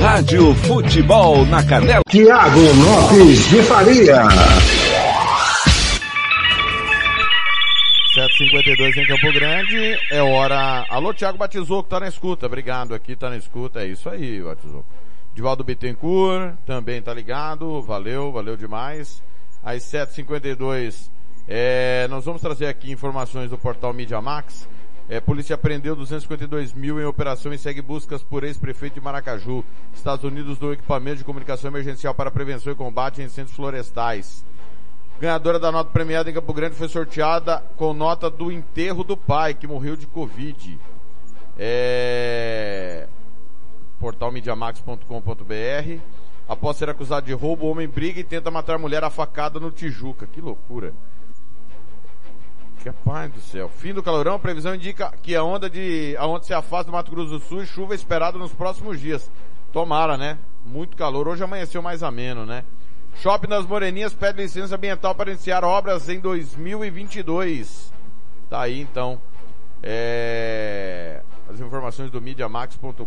Rádio Futebol na Canela. Tiago Lopes de Faria. 752 em Campo Grande, é hora. Alô, Thiago Batizoco, tá na escuta. Obrigado, aqui tá na escuta. É isso aí, Batizoco. Divaldo Bittencourt também tá ligado. Valeu, valeu demais. Às 7h52, é, nós vamos trazer aqui informações do portal Media Max. É, polícia prendeu 252 mil em operação e segue buscas por ex-prefeito de Maracaju. Estados Unidos do equipamento de comunicação emergencial para prevenção e combate a incêndios florestais. Ganhadora da nota premiada em Campo Grande foi sorteada com nota do enterro do pai, que morreu de Covid. É... Portal. Após ser acusado de roubo, o homem briga e tenta matar mulher a facada no Tijuca. Que loucura. Que pai do céu. Fim do calorão, a previsão indica que a onda de, a onda se afasta do Mato Grosso do Sul e chuva é esperada nos próximos dias. Tomara, né? Muito calor. Hoje amanheceu mais ameno, né? Shopping das Moreninhas pede licença ambiental para iniciar obras em 2022. Tá aí então. É... As informações do MediaMax.com.br.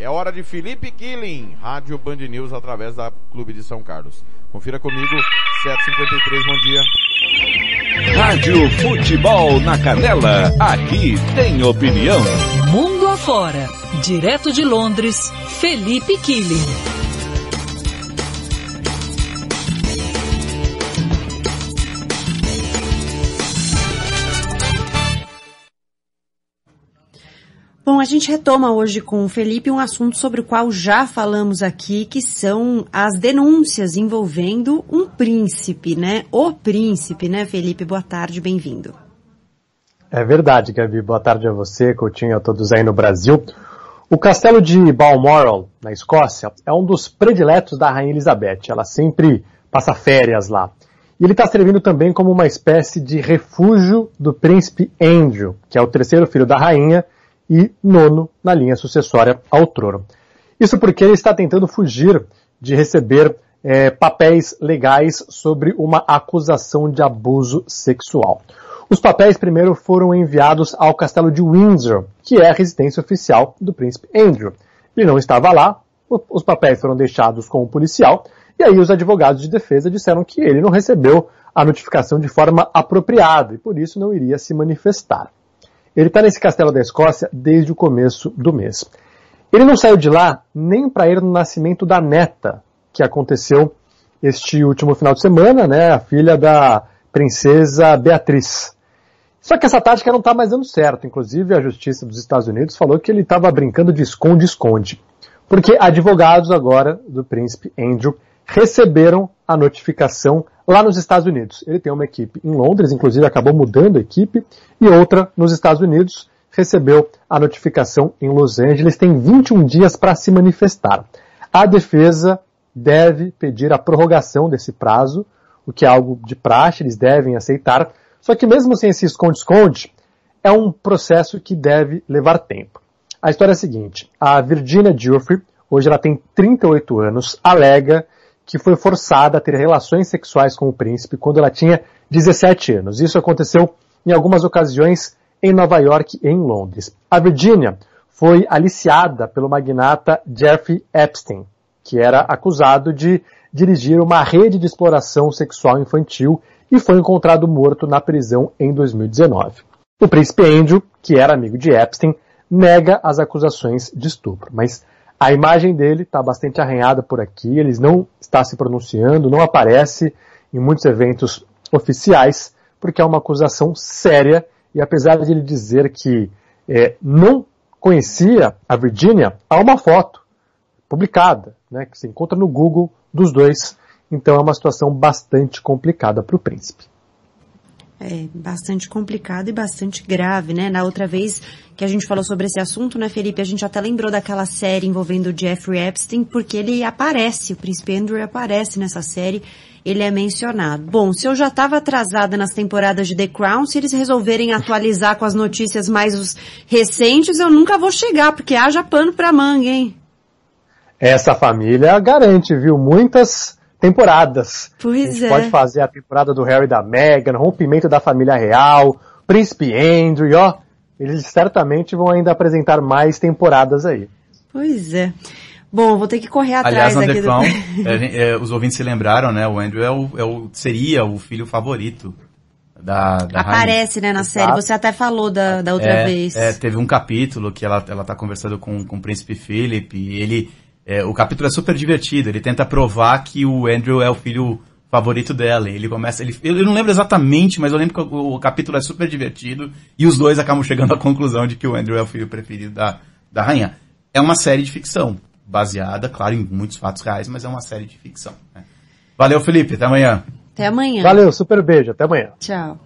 É hora de Felipe Killing, Rádio Band News através da Clube de São Carlos. Confira comigo, 753, bom dia. Rádio Futebol na Canela, aqui tem opinião. Mundo afora, direto de Londres, Felipe Killing. Bom, a gente retoma hoje com o Felipe um assunto sobre o qual já falamos aqui, que são as denúncias envolvendo um príncipe, né? O príncipe, né, Felipe? Boa tarde, bem-vindo. É verdade, Gabi. Boa tarde a você, Coutinho, a todos aí no Brasil. O castelo de Balmoral, na Escócia, é um dos prediletos da Rainha Elizabeth. Ela sempre passa férias lá. E ele está servindo também como uma espécie de refúgio do príncipe Andrew, que é o terceiro filho da rainha e nono na linha sucessória ao trono. Isso porque ele está tentando fugir de receber é, papéis legais sobre uma acusação de abuso sexual. Os papéis primeiro foram enviados ao castelo de Windsor, que é a residência oficial do príncipe Andrew. Ele não estava lá, os papéis foram deixados com o policial, e aí os advogados de defesa disseram que ele não recebeu a notificação de forma apropriada e por isso não iria se manifestar. Ele está nesse castelo da Escócia desde o começo do mês. Ele não saiu de lá nem para ir no nascimento da neta, que aconteceu este último final de semana, né, a filha da princesa Beatriz. Só que essa tática não está mais dando certo. Inclusive, a Justiça dos Estados Unidos falou que ele estava brincando de esconde-esconde. Porque advogados agora do príncipe Andrew receberam a notificação lá nos Estados Unidos. Ele tem uma equipe em Londres, inclusive acabou mudando a equipe, e outra nos Estados Unidos recebeu a notificação em Los Angeles. Tem 21 dias para se manifestar. A defesa deve pedir a prorrogação desse prazo, o que é algo de praxe, eles devem aceitar. Só que mesmo sem esse esconde-esconde, é um processo que deve levar tempo. A história é a seguinte, a Virginia Giuffre, hoje ela tem 38 anos, alega que foi forçada a ter relações sexuais com o príncipe quando ela tinha 17 anos. Isso aconteceu em algumas ocasiões em Nova York e em Londres. A Virginia foi aliciada pelo magnata Jeffrey Epstein, que era acusado de dirigir uma rede de exploração sexual infantil e foi encontrado morto na prisão em 2019. O príncipe Andrew, que era amigo de Epstein, nega as acusações de estupro, mas a imagem dele está bastante arranhada por aqui, ele não está se pronunciando, não aparece em muitos eventos oficiais, porque é uma acusação séria, e apesar de ele dizer que é, não conhecia a Virginia, há uma foto publicada, né, que se encontra no Google dos dois, então é uma situação bastante complicada para o príncipe. É bastante complicado e bastante grave, né? Na outra vez que a gente falou sobre esse assunto, né, Felipe, a gente até lembrou daquela série envolvendo o Jeffrey Epstein, porque ele aparece, o príncipe Andrew aparece nessa série, ele é mencionado. Bom, se eu já estava atrasada nas temporadas de The Crown, se eles resolverem atualizar com as notícias mais recentes, eu nunca vou chegar, porque haja pano pra manga, hein? Essa família garante, viu? Muitas temporadas. Pois a gente é. pode fazer a temporada do Harry e da Meghan, rompimento da família real, Príncipe Andrew, ó. Eles certamente vão ainda apresentar mais temporadas aí. Pois é. Bom, vou ter que correr Aliás, atrás no aqui do... É, é, os ouvintes se lembraram, né? O Andrew é o, é o- seria o filho favorito da, da Aparece, né, na série. Você até falou da, da outra é, vez. é, teve um capítulo que ela, ela tá conversando com, com o príncipe Philip e ele, é, o capítulo é super divertido, ele tenta provar que o Andrew é o filho favorito dela, e ele começa, ele, eu não lembro exatamente, mas eu lembro que o, o capítulo é super divertido, e os dois acabam chegando à conclusão de que o Andrew é o filho preferido da, da rainha. É uma série de ficção, baseada, claro, em muitos fatos reais, mas é uma série de ficção. né? Valeu, Felipe, até amanhã. Até amanhã. Valeu, super beijo, até amanhã. Tchau.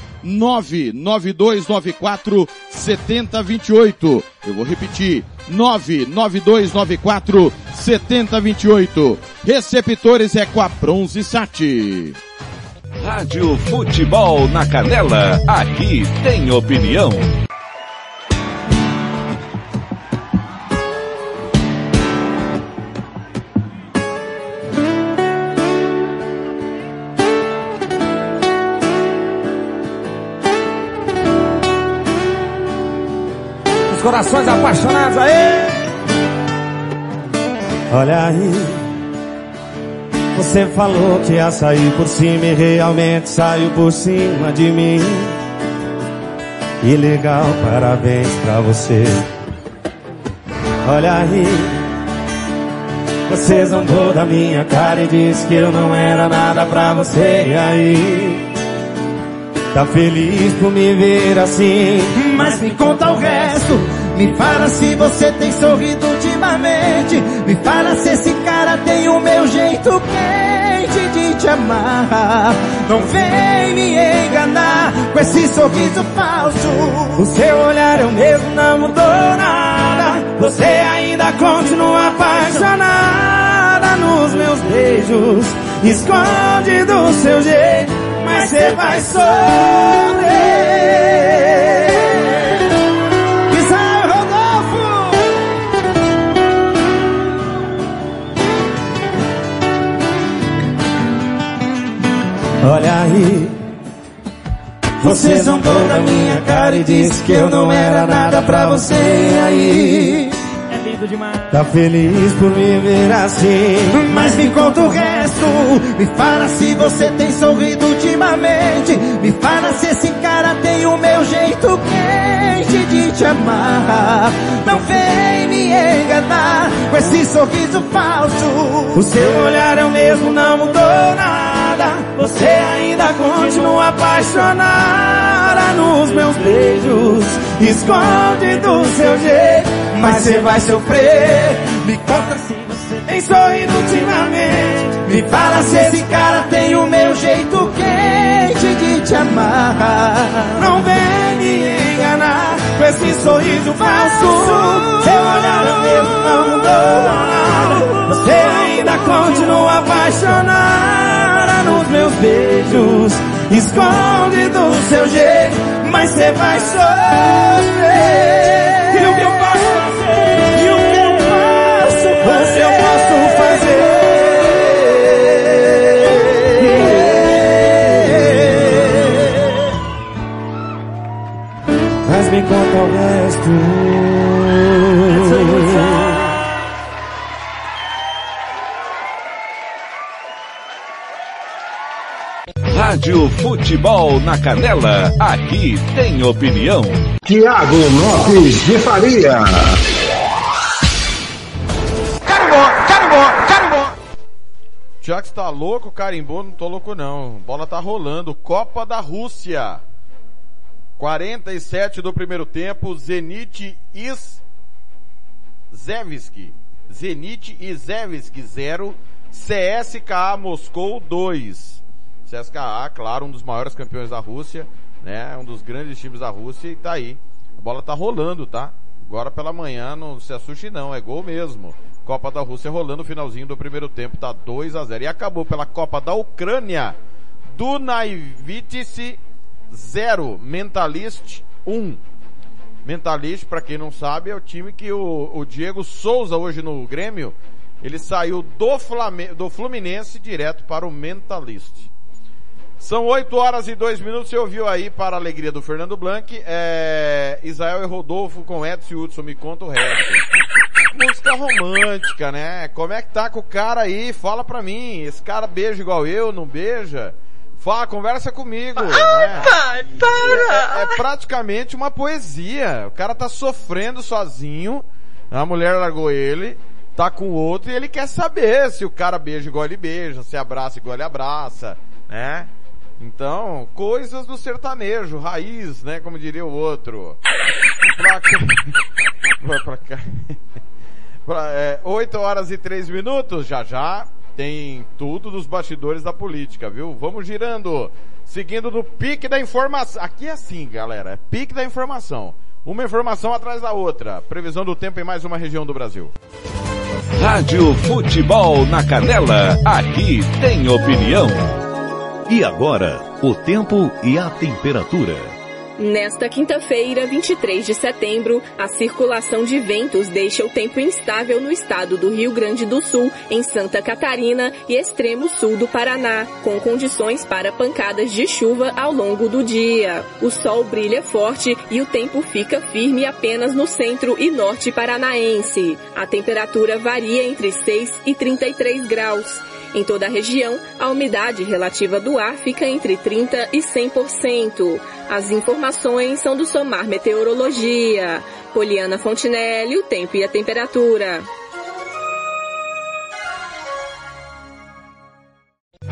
99294 7028. Eu vou repetir. 99294 7028. Receptores é com a Bronze Sat. Rádio Futebol na Canela, aqui tem opinião. Os corações apaixonados aí. Olha aí. Você falou que ia sair por cima e realmente saiu por cima de mim. E legal, parabéns pra você. Olha aí. Você zombou da minha cara e disse que eu não era nada pra você. E aí? Tá feliz por me ver assim, mas me conta o resto. Me fala se você tem sorrido ultimamente. Me fala se esse cara tem o meu jeito quente de te amar. Não vem me enganar com esse sorriso falso. O seu olhar é o mesmo, não mudou nada. Você ainda continua apaixonada nos meus beijos. Esconde do seu jeito, mas você vai sofrer. Olha aí, Você zombou da minha cara e disse que eu não era nada pra você aí. É lindo demais. Tá feliz por me ver assim, mas me conta o resto. Me fala se você tem sorrido ultimamente. Me fala se esse cara tem o meu jeito quente de te amar. Não vem me enganar com esse sorriso falso. O seu olhar é o mesmo, não mudou nada. Você ainda continua apaixonada nos meus beijos. Esconde do seu jeito, mas você vai sofrer. Me conta se você tem sorrido ultimamente. Me fala se esse cara tem o meu jeito quente de te amar. Não vem me enganar com esse sorriso falso. Seu olhar é mesmo, não mudou nada. Você ainda continua apaixonada nos meus beijos. Esconde do seu jeito, mas você vai sofrer. E o que eu posso fazer? E o que eu posso fazer? eu posso fazer? Mas me conta o resto. Rádio Futebol na Canela, aqui tem opinião. Tiago Lopes de Faria. Carimbó, carimbó, carimbó. Tiago está louco, carimbou, não tô louco não. Bola tá rolando. Copa da Rússia. 47 do primeiro tempo, Zenit Is Zevski. Zenit Izevski 0, CSKA Moscou 2. CSKA, claro, um dos maiores campeões da Rússia, né? Um dos grandes times da Rússia e tá aí. A bola tá rolando, tá? Agora pela manhã, não se assuste não, é gol mesmo. Copa da Rússia rolando, finalzinho do primeiro tempo, tá 2 a 0 E acabou pela Copa da Ucrânia, Dunaivitice 0, Mentalist 1. Um. Mentalist, para quem não sabe, é o time que o, o Diego Souza hoje no Grêmio, ele saiu do, Flamengo, do Fluminense direto para o Mentalist. São 8 horas e 2 minutos, você ouviu aí para a alegria do Fernando Blanc, é, Israel e Rodolfo com Edson e Hudson, me conta o resto. Música romântica, né? Como é que tá com o cara aí? Fala pra mim, esse cara beija igual eu, não beija? Fala, conversa comigo. né? pai, para! É, é praticamente uma poesia. O cara tá sofrendo sozinho, a mulher largou ele, tá com o outro e ele quer saber se o cara beija igual ele beija, se abraça igual ele abraça, né? Então, coisas do sertanejo, raiz, né? Como diria o outro. Pra cá. Pra cá. Pra, é, 8 horas e 3 minutos, já já tem tudo dos bastidores da política, viu? Vamos girando. Seguindo no pique da informação. Aqui é assim, galera. É pique da informação. Uma informação atrás da outra. Previsão do tempo em mais uma região do Brasil. Rádio Futebol na Canela. Aqui tem opinião. E agora, o tempo e a temperatura. Nesta quinta-feira, 23 de setembro, a circulação de ventos deixa o tempo instável no estado do Rio Grande do Sul, em Santa Catarina e extremo sul do Paraná, com condições para pancadas de chuva ao longo do dia. O sol brilha forte e o tempo fica firme apenas no centro e norte paranaense. A temperatura varia entre 6 e 33 graus. Em toda a região, a umidade relativa do ar fica entre 30% e 100%. As informações são do Somar Meteorologia. Poliana Fontinelli, o tempo e a temperatura.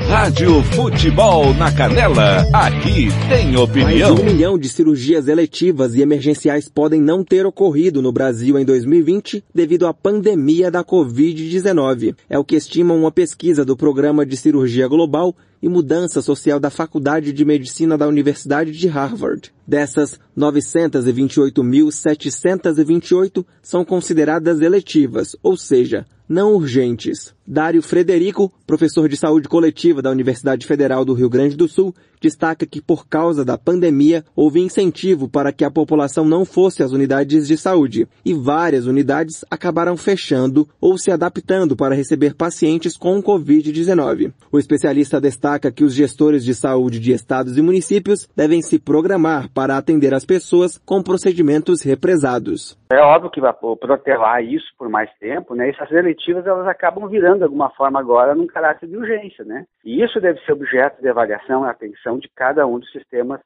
Rádio Futebol na Canela, aqui tem opinião. Mais de um milhão de cirurgias eletivas e emergenciais podem não ter ocorrido no Brasil em 2020 devido à pandemia da Covid-19. É o que estima uma pesquisa do Programa de Cirurgia Global e Mudança Social da Faculdade de Medicina da Universidade de Harvard. Dessas, 928.728 são consideradas eletivas, ou seja, não urgentes. Dário Frederico, professor de saúde coletiva da Universidade Federal do Rio Grande do Sul, destaca que por causa da pandemia houve incentivo para que a população não fosse às unidades de saúde e várias unidades acabaram fechando ou se adaptando para receber pacientes com Covid-19. O especialista destaca que os gestores de saúde de estados e municípios devem se programar para atender as pessoas com procedimentos represados. É óbvio que protelar isso por mais tempo, né? Essas eletivas elas acabam virando de alguma forma agora num caráter de urgência, né? E isso deve ser objeto de avaliação e atenção de cada um dos sistemas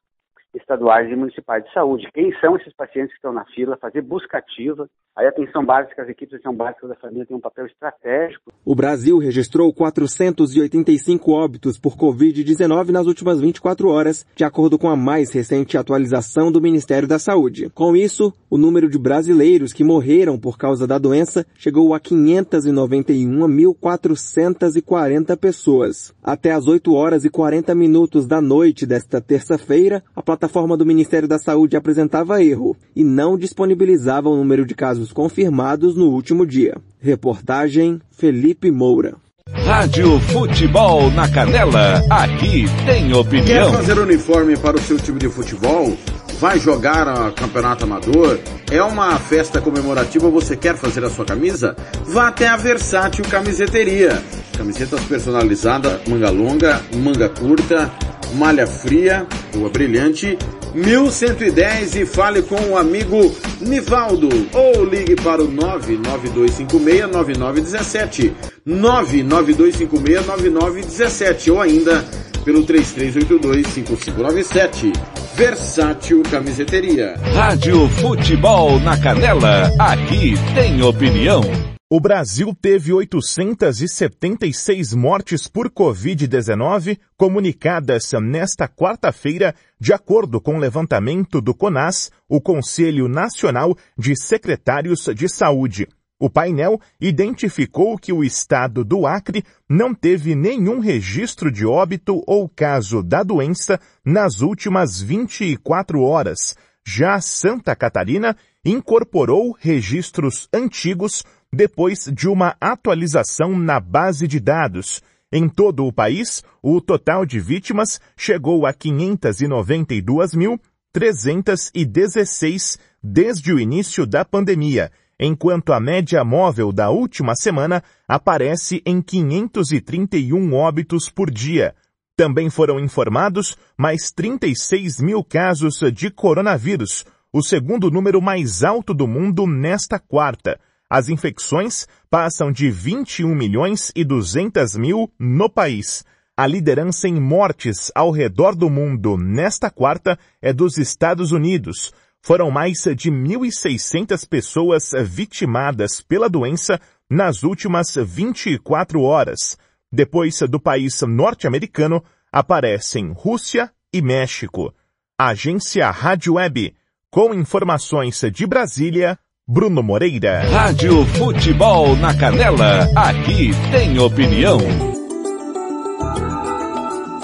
estaduais e municipais de saúde. Quem são esses pacientes que estão na fila, fazer busca ativa. Aí a atenção básica, as equipes de atenção básica da família têm um papel estratégico. O Brasil registrou 485 óbitos por Covid-19 nas últimas 24 horas, de acordo com a mais recente atualização do Ministério da Saúde. Com isso, o número de brasileiros que morreram por causa da doença chegou a 591.440 pessoas. Até às 8 horas e 40 minutos da noite desta terça-feira, a plataforma do Ministério da Saúde apresentava erro e não disponibilizava o número de casos confirmados no último dia. Reportagem Felipe Moura. Rádio Futebol na Canela, aqui tem opinião. Quer fazer uniforme para o seu time de futebol? Vai jogar a campeonato amador? É uma festa comemorativa, você quer fazer a sua camisa? Vá até a Versátil Camiseteria. Camisetas personalizadas, manga longa, manga curta, malha fria, rua brilhante, 1110 e fale com o amigo Nivaldo ou ligue para o 992569917, 992569917 ou ainda pelo 33825597. Versátil Camiseteria. Rádio Futebol na Canela, aqui tem opinião. O Brasil teve 876 mortes por Covid-19 comunicadas nesta quarta-feira, de acordo com o levantamento do CONAS, o Conselho Nacional de Secretários de Saúde. O painel identificou que o estado do Acre não teve nenhum registro de óbito ou caso da doença nas últimas 24 horas. Já Santa Catarina incorporou registros antigos depois de uma atualização na base de dados. Em todo o país, o total de vítimas chegou a 592.316 desde o início da pandemia, enquanto a média móvel da última semana aparece em 531 óbitos por dia. Também foram informados mais 36 mil casos de coronavírus, o segundo número mais alto do mundo nesta quarta. As infecções passam de 21 milhões e 200 mil no país. A liderança em mortes ao redor do mundo nesta quarta é dos Estados Unidos. Foram mais de 1.600 pessoas vitimadas pela doença nas últimas 24 horas. Depois do país norte-americano, aparecem Rússia e México. Agência Rádio Web. Com informações de Brasília, Bruno Moreira. Rádio Futebol na Canela, aqui tem opinião.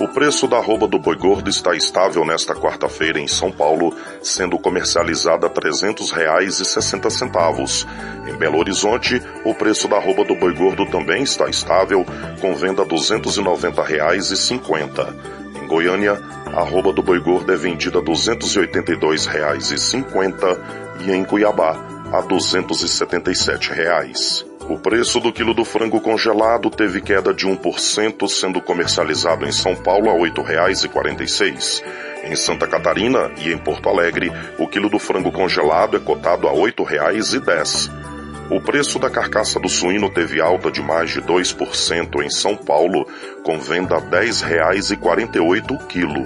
O preço da arroba do boi gordo está estável nesta quarta-feira em São Paulo, sendo comercializada a R$ 300,60. Em Belo Horizonte, o preço da arroba do boi gordo também está estável, com venda a R$ 290,50. Em Goiânia, a arroba do boi gordo é vendida a R$ 282,50 e em Cuiabá, a 277 reais. O preço do quilo do frango congelado teve queda de 1%, sendo comercializado em São Paulo a R$ 8,46. Em Santa Catarina e em Porto Alegre, o quilo do frango congelado é cotado a R$ 8,10. O preço da carcaça do suíno teve alta de mais de 2% em São Paulo, com venda a R$ 10,48 o quilo.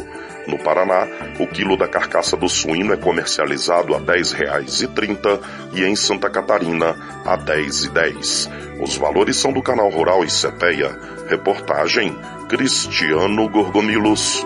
No Paraná, o quilo da carcaça do suíno é comercializado a R$ 10,30 e em Santa Catarina a R$ 10,10. Os valores são do canal Rural e Cepeia. Reportagem Cristiano Gorgonilos.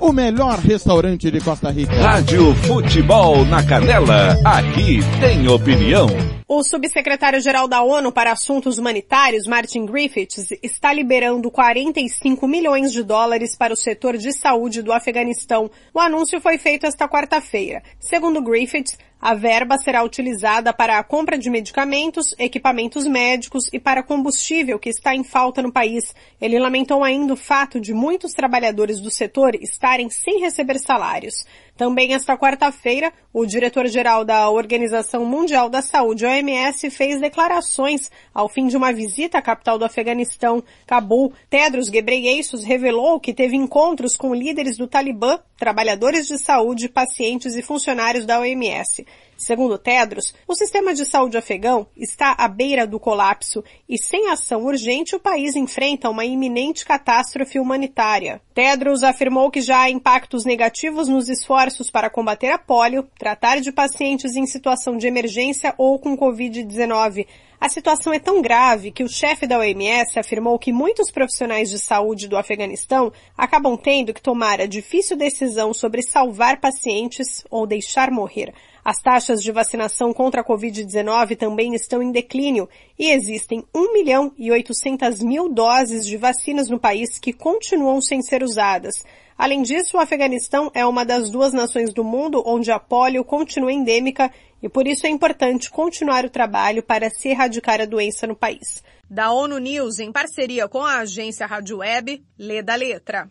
o melhor restaurante de Costa Rica. Rádio Futebol na Canela, aqui tem opinião. O subsecretário-geral da ONU para Assuntos Humanitários, Martin Griffiths, está liberando 45 milhões de dólares para o setor de saúde do Afeganistão. O anúncio foi feito esta quarta-feira. Segundo Griffiths, a verba será utilizada para a compra de medicamentos, equipamentos médicos e para combustível que está em falta no país. Ele lamentou ainda o fato de muitos trabalhadores do setor estarem sem receber salários. Também esta quarta-feira, o diretor-geral da Organização Mundial da Saúde, OMS, fez declarações ao fim de uma visita à capital do Afeganistão, Cabul. Tedros Ghebreyesus revelou que teve encontros com líderes do Talibã, trabalhadores de saúde, pacientes e funcionários da OMS. Segundo Tedros, o sistema de saúde afegão está à beira do colapso e sem ação urgente o país enfrenta uma iminente catástrofe humanitária. Tedros afirmou que já há impactos negativos nos esforços para combater a polio, tratar de pacientes em situação de emergência ou com Covid-19. A situação é tão grave que o chefe da OMS afirmou que muitos profissionais de saúde do Afeganistão acabam tendo que tomar a difícil decisão sobre salvar pacientes ou deixar morrer. As taxas de vacinação contra a Covid-19 também estão em declínio e existem 1 milhão e 800 mil doses de vacinas no país que continuam sem ser usadas. Além disso, o Afeganistão é uma das duas nações do mundo onde a polio continua endêmica e por isso é importante continuar o trabalho para se erradicar a doença no país. Da ONU News, em parceria com a agência Rádio Web, lê da letra.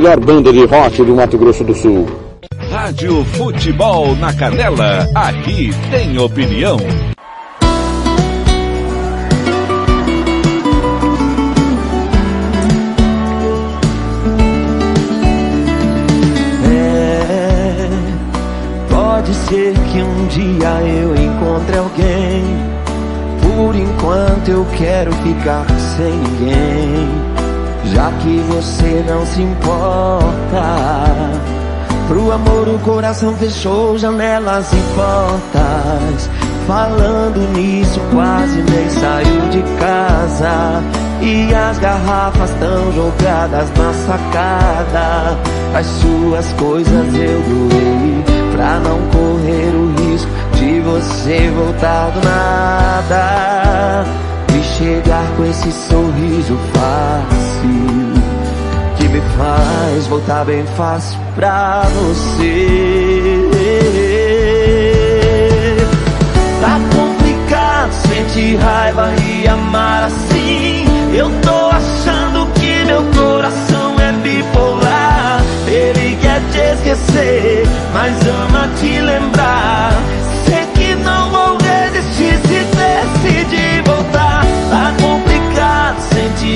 banda de rock do Mato Grosso do Sul. Rádio Futebol na Canela, aqui tem opinião. É, pode ser que um dia eu encontre alguém. Por enquanto eu quero ficar sem ninguém. Já que você não se importa. Pro amor o coração fechou janelas e portas. Falando nisso, quase nem saiu de casa. E as garrafas tão jogadas na sacada. As suas coisas eu doei pra não correr o risco de você voltar do nada. Chegar com esse sorriso fácil que me faz voltar bem fácil pra você. Tá complicado sentir raiva e amar assim. Eu tô achando que meu coração é bipolar. Ele quer te esquecer, mas ama te lembrar.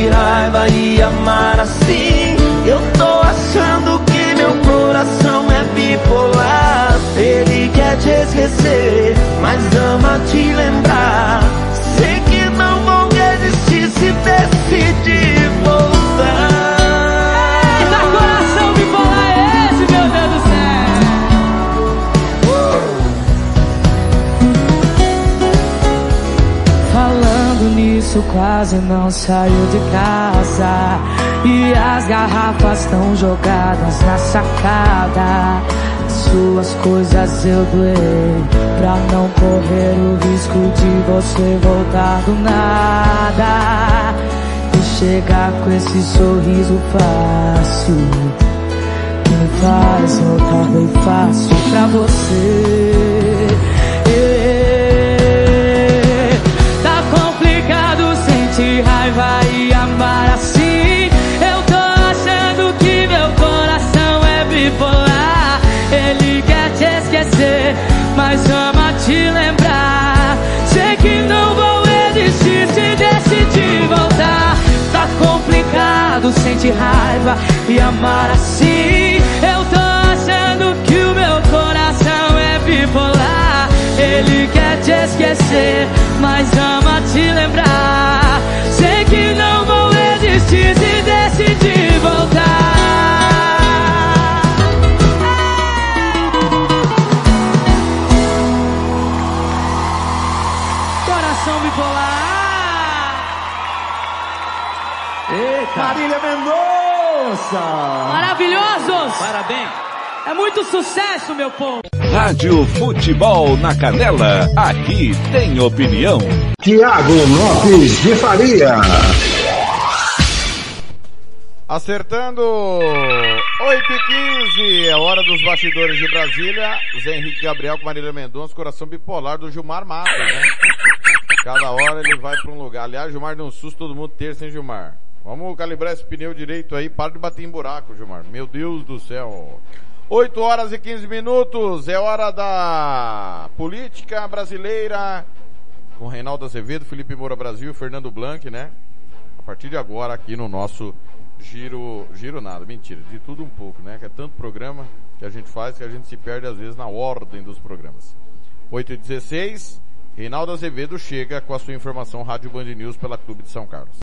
Raiva e amar assim. Eu tô achando que meu coração é bipolar. Ele quer te esquecer, mas ama te lembrar. Sei que não vou desistir se decidir voltar. Nisso, quase não saiu de casa. E as garrafas estão jogadas na sacada. Suas coisas eu doei pra não correr o risco de você voltar do nada. E chegar com esse sorriso fácil que me faz voltar bem fácil pra você. Mas ama te lembrar. Sei que não vou existir se decidir voltar. Tá complicado, sente raiva e amar assim. Eu tô achando que o meu coração é bipolar. Ele quer te esquecer, mas ama te lembrar. Sei que não vou existir se decidir voltar. Marília Mendonça. Maravilhosos! Parabéns. É muito sucesso, meu povo! Rádio Futebol na Canela, aqui tem opinião. Tiago Lopes de Faria. Acertando 8 e 15, é hora dos bastidores de Brasília. Zé Henrique Gabriel com Marília Mendonça, coração bipolar do Gilmar Matos, né? Cada hora ele vai para um lugar. Aliás, Gilmar deu um susto todo mundo ter sem Gilmar. Vamos calibrar esse pneu direito aí, para de bater em buraco, Gilmar. Meu Deus do céu. 8 horas e 15 minutos, é hora da política brasileira com Reinaldo Azevedo, Felipe Moura Brasil, Fernando Blanc, né? A partir de agora aqui no nosso giro, giro nada, mentira, de tudo um pouco, né? Que é tanto programa que a gente faz que a gente se perde às vezes na ordem dos programas. 8 e 16, Reinaldo Azevedo chega com a sua informação Rádio Band News pela Clube de São Carlos.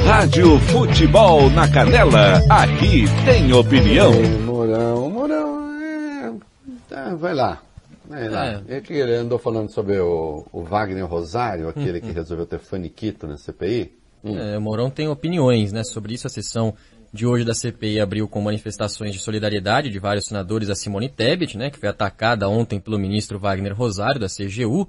Rádio Futebol na Canela, aqui tem opinião. Mourão, Mourão, é... tá, vai lá. Vai lá. É. É. que ele andou falando sobre o, o Wagner Rosário, aquele que resolveu ter faniquito na CPI. Hum. É, o Mourão tem opiniões né, sobre isso. A sessão de hoje da CPI abriu com manifestações de solidariedade de vários senadores a Simone Tebet, né, que foi atacada ontem pelo ministro Wagner Rosário, da CGU.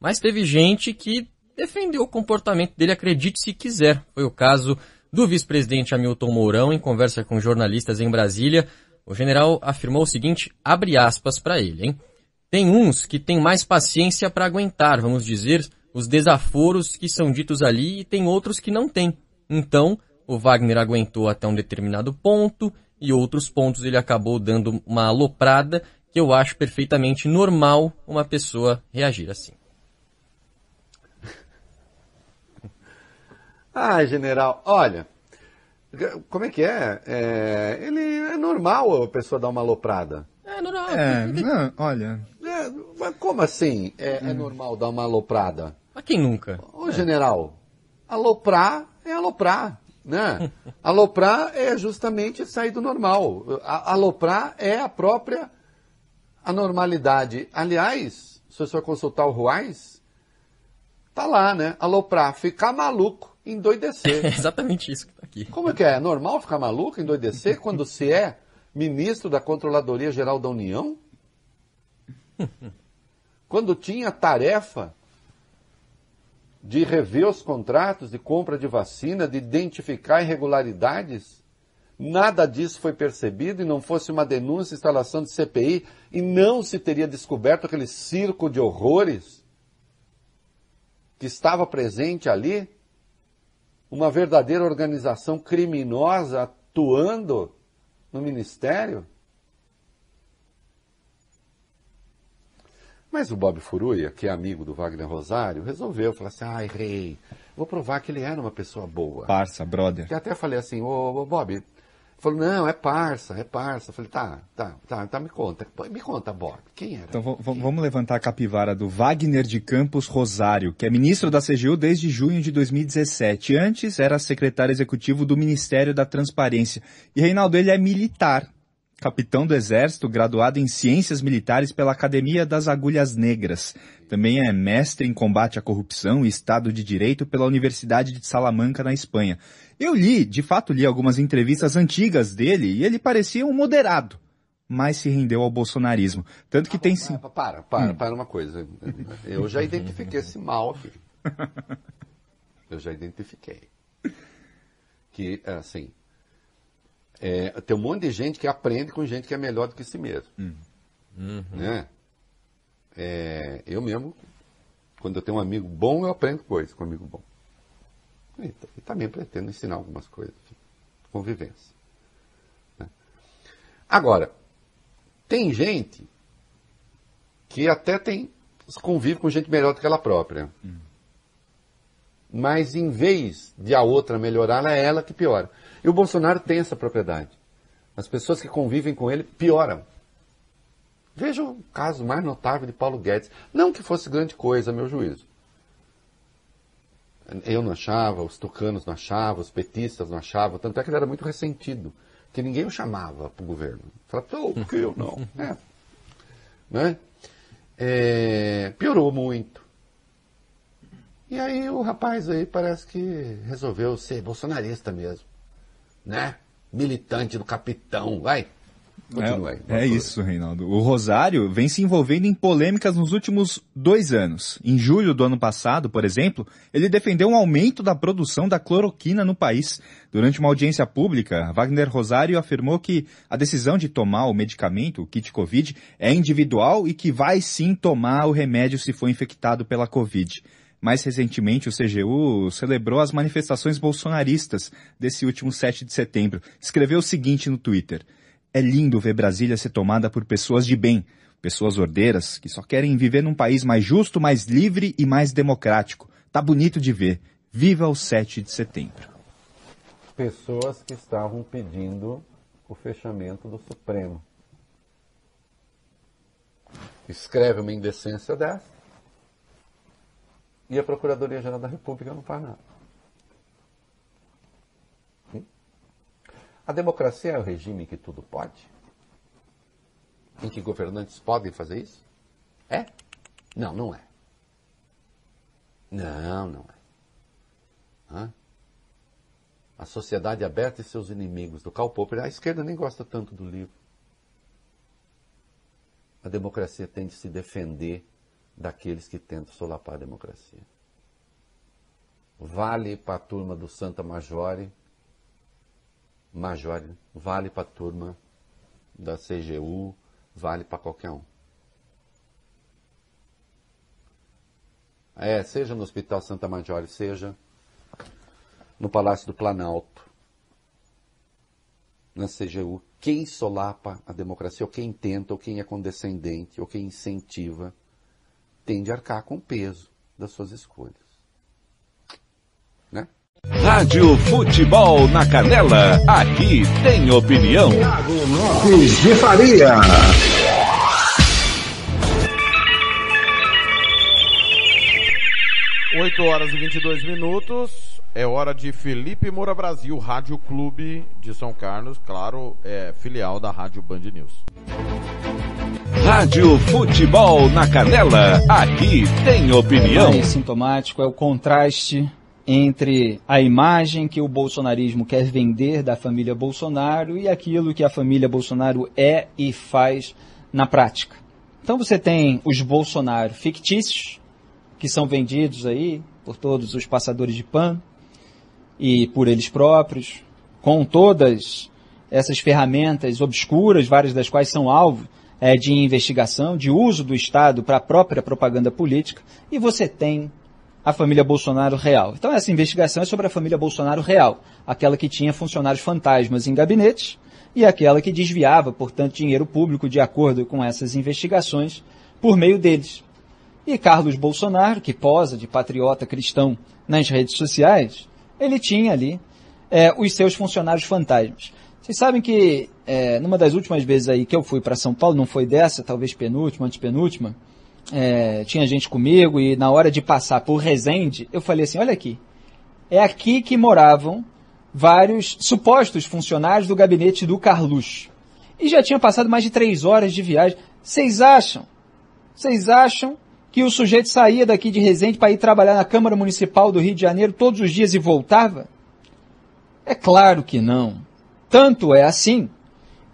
Mas teve gente que defendeu o comportamento dele, acredite se quiser. Foi o caso do vice-presidente Hamilton Mourão em conversa com jornalistas em Brasília. O general afirmou o seguinte, abre aspas para ele, hein? Tem uns que têm mais paciência para aguentar, vamos dizer, os desaforos que são ditos ali e tem outros que não têm. Então, o Wagner aguentou até um determinado ponto e outros pontos ele acabou dando uma aloprada que eu acho perfeitamente normal uma pessoa reagir assim. Ah, general, olha, como é que é? é? Ele é normal a pessoa dar uma aloprada. É normal. É, não, olha. É, mas como assim é, é normal dar uma aloprada? Mas quem nunca? Ô, general, aloprar é aloprar, né? aloprar é justamente sair do normal. A- aloprar é a própria anormalidade. Aliás, se você for consultar o Ruais, tá lá, né? Aloprar, ficar maluco, É endoidecer. exatamente isso que tá aqui. Como é que é? É normal ficar maluco, endoidecer, quando se é ministro da Controladoria Geral da União? Quando tinha tarefa de rever os contratos de compra de vacina, de identificar irregularidades, nada disso foi percebido e não fosse uma denúncia, instalação de CPI, e não se teria descoberto aquele circo de horrores que estava presente ali, uma verdadeira organização criminosa atuando no ministério? Mas o Bob Furuia, que é amigo do Wagner Rosário, resolveu falar assim: ai, rei, vou provar que ele era uma pessoa boa. Parça, brother. Que até falei assim: ô, ô Bob. Falou, não, é parça, é parça. Falei, tá, tá, tá, tá, me conta. Me conta, Bob, quem era? Então v- vamos levantar a capivara do Wagner de Campos Rosário, que é ministro da CGU desde junho de 2017. Antes era secretário executivo do Ministério da Transparência. E Reinaldo, ele é militar. Capitão do Exército, graduado em Ciências Militares pela Academia das Agulhas Negras. Também é mestre em combate à corrupção e Estado de Direito pela Universidade de Salamanca, na Espanha. Eu li, de fato li algumas entrevistas antigas dele e ele parecia um moderado, mas se rendeu ao bolsonarismo. Tanto que tem sim. Para, para, Hum. para uma coisa. Eu já identifiquei esse mal aqui. Eu já identifiquei. Que, assim, é, tem um monte de gente que aprende com gente que é melhor do que si mesmo. Né? É, eu mesmo, quando eu tenho um amigo bom, eu aprendo coisas com um amigo bom. E, e também pretendo ensinar algumas coisas. Convivência. né? Agora, tem gente que até tem convive com gente melhor do que ela própria. Hum. Mas em vez de a outra melhorar, é ela que piora. E o Bolsonaro tem essa propriedade. As pessoas que convivem com ele pioram. Veja o caso mais notável de Paulo Guedes. Não que fosse grande coisa, meu juízo. Eu não achava, os tucanos não achavam, os petistas não achavam, tanto é que ele era muito ressentido, que ninguém o chamava para o governo. Falava, oh, por que eu não? É. Né? É, piorou muito. E aí o rapaz aí parece que resolveu ser bolsonarista mesmo. Né? Militante do capitão, vai. É, é isso, Reinaldo. O Rosário vem se envolvendo em polêmicas nos últimos dois anos. Em julho do ano passado, por exemplo, ele defendeu um aumento da produção da cloroquina no país. Durante uma audiência pública, Wagner Rosário afirmou que a decisão de tomar o medicamento, o kit Covid, é individual e que vai sim tomar o remédio se for infectado pela Covid. Mais recentemente, o CGU celebrou as manifestações bolsonaristas desse último 7 de setembro. Escreveu o seguinte no Twitter. É lindo ver Brasília ser tomada por pessoas de bem, pessoas ordeiras que só querem viver num país mais justo, mais livre e mais democrático. Tá bonito de ver. Viva o 7 de setembro. Pessoas que estavam pedindo o fechamento do Supremo. Escreve uma indecência dessa e a Procuradoria-Geral da República não faz nada. A democracia é o regime que tudo pode? Em que governantes podem fazer isso? É? Não, não é. Não, não é. Hã? A sociedade aberta e seus inimigos, do Karl Popper, a esquerda nem gosta tanto do livro. A democracia tem de se defender daqueles que tentam solapar a democracia. Vale para a turma do Santa Majore Major, vale para a turma da CGU, vale para qualquer um. É, seja no Hospital Santa Major, seja no Palácio do Planalto, na CGU, quem solapa a democracia, ou quem tenta, ou quem é condescendente, ou quem incentiva, tem de arcar com o peso das suas escolhas. Rádio Futebol na Canela, aqui tem opinião. Thiago Lopes de Faria. Oito horas e 22 minutos. É hora de Felipe Moura Brasil, Rádio Clube de São Carlos, claro, é filial da Rádio Band News. Rádio Futebol na Canela, aqui tem opinião. É sintomático, é o contraste entre a imagem que o bolsonarismo quer vender da família Bolsonaro e aquilo que a família Bolsonaro é e faz na prática. Então você tem os Bolsonaro fictícios, que são vendidos aí por todos os passadores de pano e por eles próprios, com todas essas ferramentas obscuras, várias das quais são alvo é, de investigação, de uso do Estado para a própria propaganda política, e você tem a família Bolsonaro real. Então essa investigação é sobre a família Bolsonaro real, aquela que tinha funcionários fantasmas em gabinetes e aquela que desviava, portanto, dinheiro público de acordo com essas investigações por meio deles. E Carlos Bolsonaro, que posa de patriota cristão nas redes sociais, ele tinha ali é, os seus funcionários fantasmas. Vocês sabem que é, numa das últimas vezes aí que eu fui para São Paulo, não foi dessa, talvez penúltima, antepenúltima, é, tinha gente comigo e na hora de passar por Resende, eu falei assim, olha aqui, é aqui que moravam vários supostos funcionários do gabinete do Carluxo. E já tinha passado mais de três horas de viagem. Vocês acham? Vocês acham que o sujeito saía daqui de Resende para ir trabalhar na Câmara Municipal do Rio de Janeiro todos os dias e voltava? É claro que não. Tanto é assim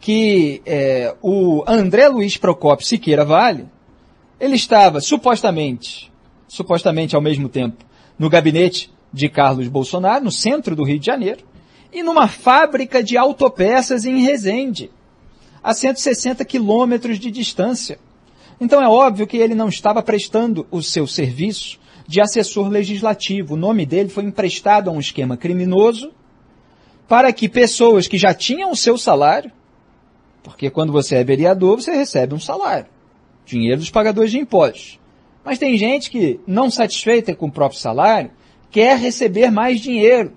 que é, o André Luiz Procópio Siqueira Vale, ele estava supostamente, supostamente ao mesmo tempo, no gabinete de Carlos Bolsonaro, no centro do Rio de Janeiro, e numa fábrica de autopeças em Resende, a 160 quilômetros de distância. Então é óbvio que ele não estava prestando o seu serviço de assessor legislativo. O nome dele foi emprestado a um esquema criminoso para que pessoas que já tinham o seu salário, porque quando você é vereador, você recebe um salário dinheiro dos pagadores de impostos. Mas tem gente que, não satisfeita com o próprio salário, quer receber mais dinheiro.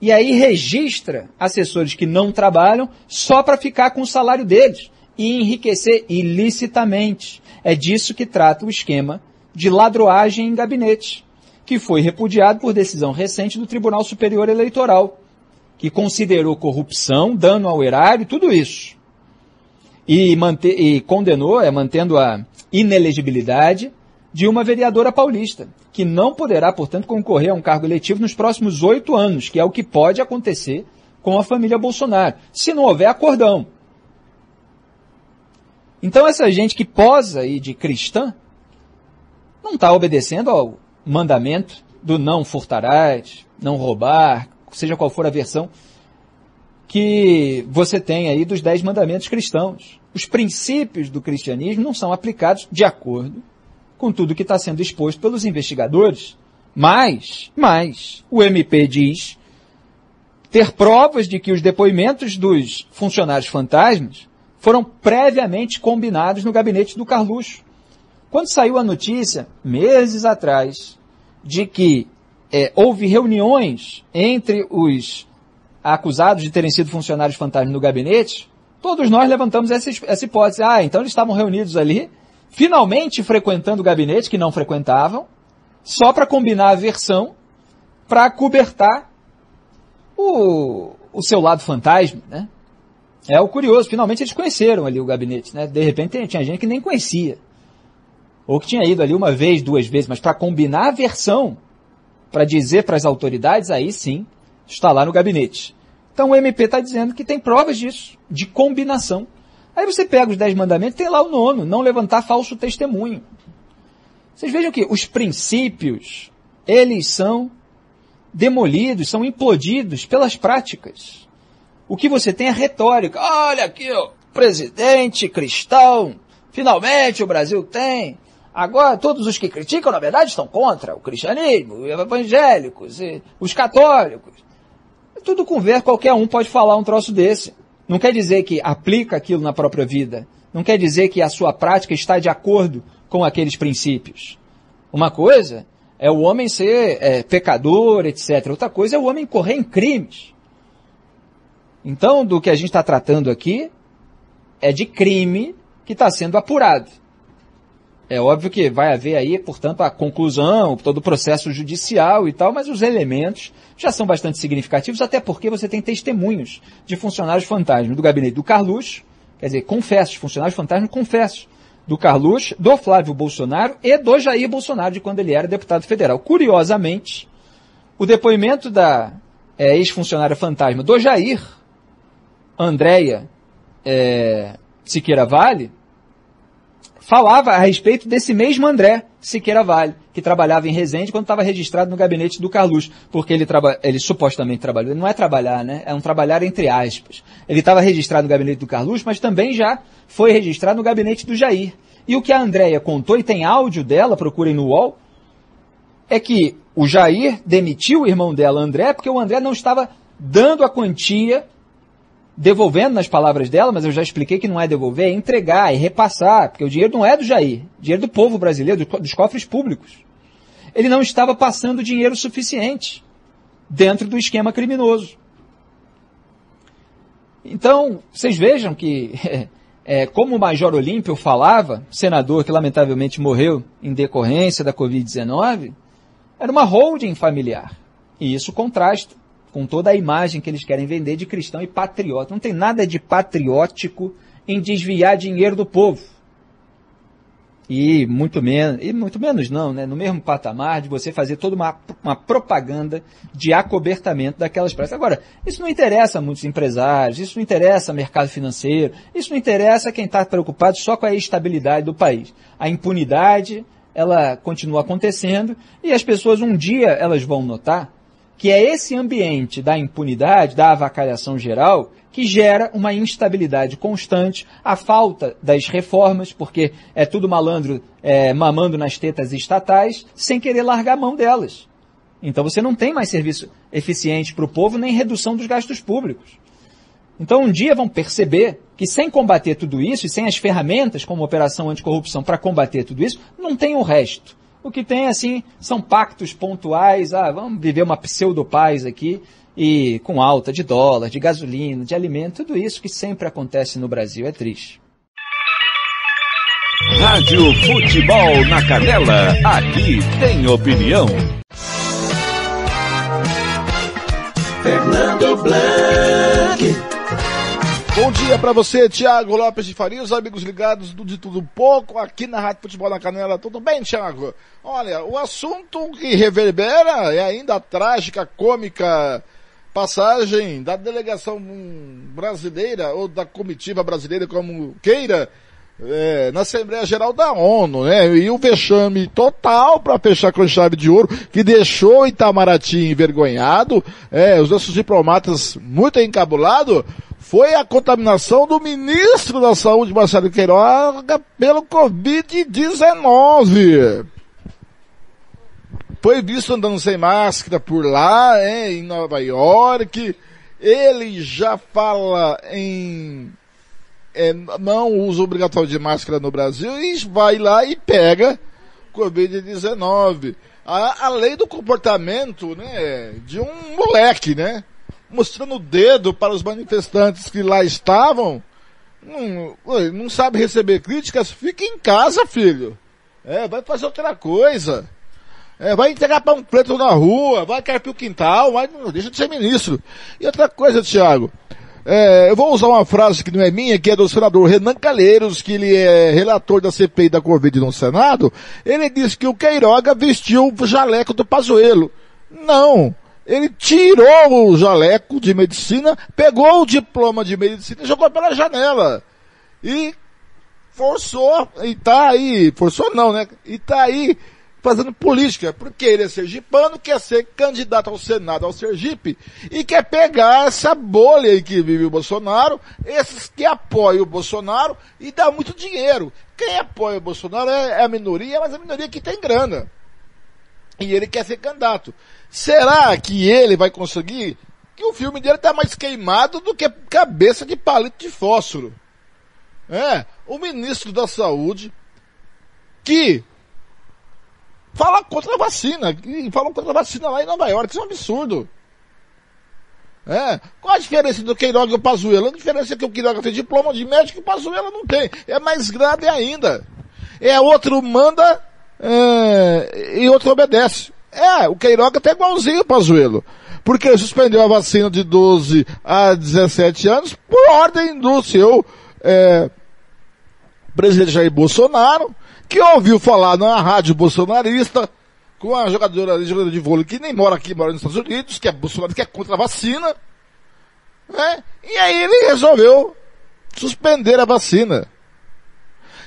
E aí registra assessores que não trabalham só para ficar com o salário deles e enriquecer ilicitamente. É disso que trata o esquema de ladroagem em gabinete, que foi repudiado por decisão recente do Tribunal Superior Eleitoral, que considerou corrupção, dano ao erário, tudo isso. E, mante e condenou, é, mantendo a inelegibilidade de uma vereadora paulista, que não poderá, portanto, concorrer a um cargo eletivo nos próximos oito anos, que é o que pode acontecer com a família Bolsonaro, se não houver acordão. Então essa gente que posa aí de cristã não está obedecendo ao mandamento do não furtarás, não roubar, seja qual for a versão que você tem aí dos dez mandamentos cristãos. Os princípios do cristianismo não são aplicados de acordo com tudo que está sendo exposto pelos investigadores. Mas, mas, o MP diz ter provas de que os depoimentos dos funcionários fantasmas foram previamente combinados no gabinete do Carluxo. Quando saiu a notícia, meses atrás, de que é, houve reuniões entre os acusados de terem sido funcionários fantasmas no gabinete, todos nós levantamos essa, essa hipótese. Ah, então eles estavam reunidos ali, finalmente frequentando o gabinete, que não frequentavam, só para combinar a versão, para cobertar o, o seu lado fantasma, né? É o curioso, finalmente eles conheceram ali o gabinete, né? De repente tinha gente que nem conhecia. Ou que tinha ido ali uma vez, duas vezes, mas para combinar a versão, para dizer para as autoridades, aí sim, está lá no gabinete. Então o MP está dizendo que tem provas disso, de combinação. Aí você pega os dez mandamentos, tem lá o nono, não levantar falso testemunho. Vocês vejam que os princípios, eles são demolidos, são implodidos pelas práticas. O que você tem é retórica. Olha aqui, ó, presidente cristão, finalmente o Brasil tem. Agora, todos os que criticam, na verdade, estão contra o cristianismo, os evangélicos, os católicos. Tudo conversa, qualquer um pode falar um troço desse. Não quer dizer que aplica aquilo na própria vida. Não quer dizer que a sua prática está de acordo com aqueles princípios. Uma coisa é o homem ser é, pecador, etc. Outra coisa é o homem correr em crimes. Então, do que a gente está tratando aqui é de crime que está sendo apurado. É óbvio que vai haver aí, portanto, a conclusão, todo o processo judicial e tal, mas os elementos já são bastante significativos, até porque você tem testemunhos de funcionários fantasmas do gabinete do Carluxo, quer dizer, confessos, funcionários fantasmas confessos, do Carluxo, do Flávio Bolsonaro e do Jair Bolsonaro, de quando ele era deputado federal. Curiosamente, o depoimento da é, ex-funcionária fantasma do Jair, Andréia é, Siqueira Vale, falava a respeito desse mesmo André Siqueira Vale, que trabalhava em Resende quando estava registrado no gabinete do Carluxo, porque ele, traba, ele supostamente trabalhou, não é trabalhar, né? É um trabalhar entre aspas. Ele estava registrado no gabinete do Carluxo, mas também já foi registrado no gabinete do Jair. E o que a Andréia contou, e tem áudio dela, procurem no UOL, é que o Jair demitiu o irmão dela, André, porque o André não estava dando a quantia devolvendo nas palavras dela, mas eu já expliquei que não é devolver, é entregar, é repassar, porque o dinheiro não é do Jair, dinheiro do povo brasileiro, dos cofres públicos. Ele não estava passando dinheiro suficiente dentro do esquema criminoso. Então, vocês vejam que, é, como o Major Olímpio falava, senador que lamentavelmente morreu em decorrência da Covid-19, era uma holding familiar. E isso contrasta com toda a imagem que eles querem vender de cristão e patriota. Não tem nada de patriótico em desviar dinheiro do povo. E muito menos, e muito menos não, né? No mesmo patamar de você fazer toda uma, uma propaganda de acobertamento daquelas praças. Agora, isso não interessa a muitos empresários, isso não interessa ao mercado financeiro, isso não interessa a quem está preocupado só com a estabilidade do país. A impunidade, ela continua acontecendo e as pessoas um dia elas vão notar que é esse ambiente da impunidade, da avacalhação geral, que gera uma instabilidade constante, a falta das reformas, porque é tudo malandro é, mamando nas tetas estatais, sem querer largar a mão delas. Então você não tem mais serviço eficiente para o povo, nem redução dos gastos públicos. Então, um dia vão perceber que sem combater tudo isso e sem as ferramentas como Operação Anticorrupção para combater tudo isso, não tem o resto. O que tem, assim, são pactos pontuais, ah, vamos viver uma pseudo-paz aqui, e com alta de dólar, de gasolina, de alimento, tudo isso que sempre acontece no Brasil. É triste. Rádio Futebol na Canela, aqui tem opinião. Fernando Blanc. Bom dia para você, Thiago Lopes de Faria, os amigos ligados do De Tudo Pouco, aqui na Rádio Futebol na Canela. Tudo bem, Thiago? Olha, o assunto que reverbera é ainda a trágica, cômica passagem da delegação brasileira, ou da comitiva brasileira, como queira, é, na Assembleia Geral da ONU, né? E o vexame total para fechar com chave de ouro, que deixou Itamaraty envergonhado, é, os nossos diplomatas muito encabulados, foi a contaminação do ministro da Saúde, Marcelo Queiroga, pelo Covid-19. Foi visto andando sem máscara por lá, é, em Nova York. Ele já fala em é, não uso obrigatório de máscara no Brasil e vai lá e pega Covid-19. A, a lei do comportamento, né, de um moleque, né, mostrando o dedo para os manifestantes que lá estavam, não, não sabe receber críticas, fica em casa, filho. É, vai fazer outra coisa. É, vai entregar pão preto na rua, vai carpir o quintal, vai, deixa de ser ministro. E outra coisa, Tiago, é, eu vou usar uma frase que não é minha, que é do senador Renan Calheiros, que ele é relator da CPI da Covid no Senado. Ele disse que o Queiroga vestiu o jaleco do Pazuello. Não. Ele tirou o jaleco de medicina, pegou o diploma de medicina e jogou pela janela. E forçou, e tá aí, forçou não, né? E tá aí fazendo política, porque ele é sergipano, quer ser candidato ao Senado, ao Sergipe, e quer pegar essa bolha aí que vive o Bolsonaro, esses que apoiam o Bolsonaro e dá muito dinheiro. Quem apoia o Bolsonaro é, é a minoria, mas a minoria que tem grana. E ele quer ser candidato. Será que ele vai conseguir? Que o filme dele está mais queimado do que cabeça de palito de fósforo. É, o ministro da Saúde, que fala contra a vacina, e falam contra a vacina lá em Nova York, isso é um absurdo. É. Qual a diferença do Queiroga e o Pazuello? A diferença é que o Queiroga tem diploma de médico e o Pazuello não tem. É mais grave ainda. É outro manda é, e outro obedece. É, o Queiroga tá igualzinho o Pazuello. Porque suspendeu a vacina de 12 a 17 anos por ordem do seu é, presidente Jair Bolsonaro, que ouviu falar na rádio bolsonarista com a jogadora, jogadora de vôlei que nem mora aqui, mora nos Estados Unidos, que é Bolsonaro, que é contra a vacina, né? E aí ele resolveu suspender a vacina.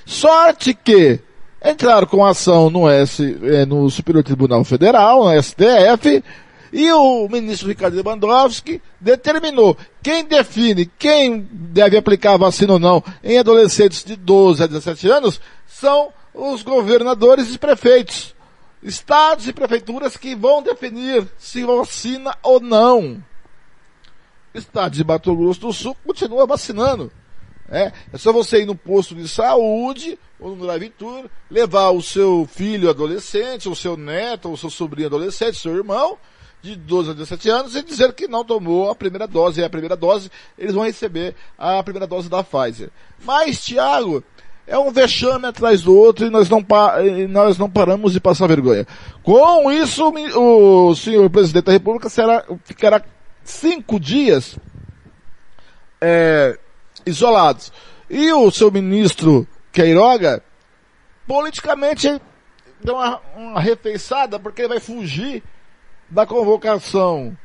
Sorte que entraram com ação no, S, eh, no Superior Tribunal Federal, no STF, e o ministro Ricardo Lewandowski determinou quem define quem deve aplicar a vacina ou não em adolescentes de 12 a 17 anos são os governadores e prefeitos. Estados e prefeituras que vão definir se vacina ou não. Estado de Mato Grosso do Sul continua vacinando. É, é só você ir no posto de saúde ou no drive-tour, levar o seu filho adolescente, o seu neto, o seu sobrinho adolescente, seu irmão, de 12 a 17 anos, e dizer que não tomou a primeira dose. E a primeira dose, eles vão receber a primeira dose da Pfizer. Mas, Tiago, é um vexame atrás do outro e nós não, nós não paramos de passar vergonha. Com isso, o senhor presidente da República será, ficará cinco dias é, isolados. E o seu ministro Queiroga, politicamente, deu uma, uma refeiçada porque ele vai fugir da convocação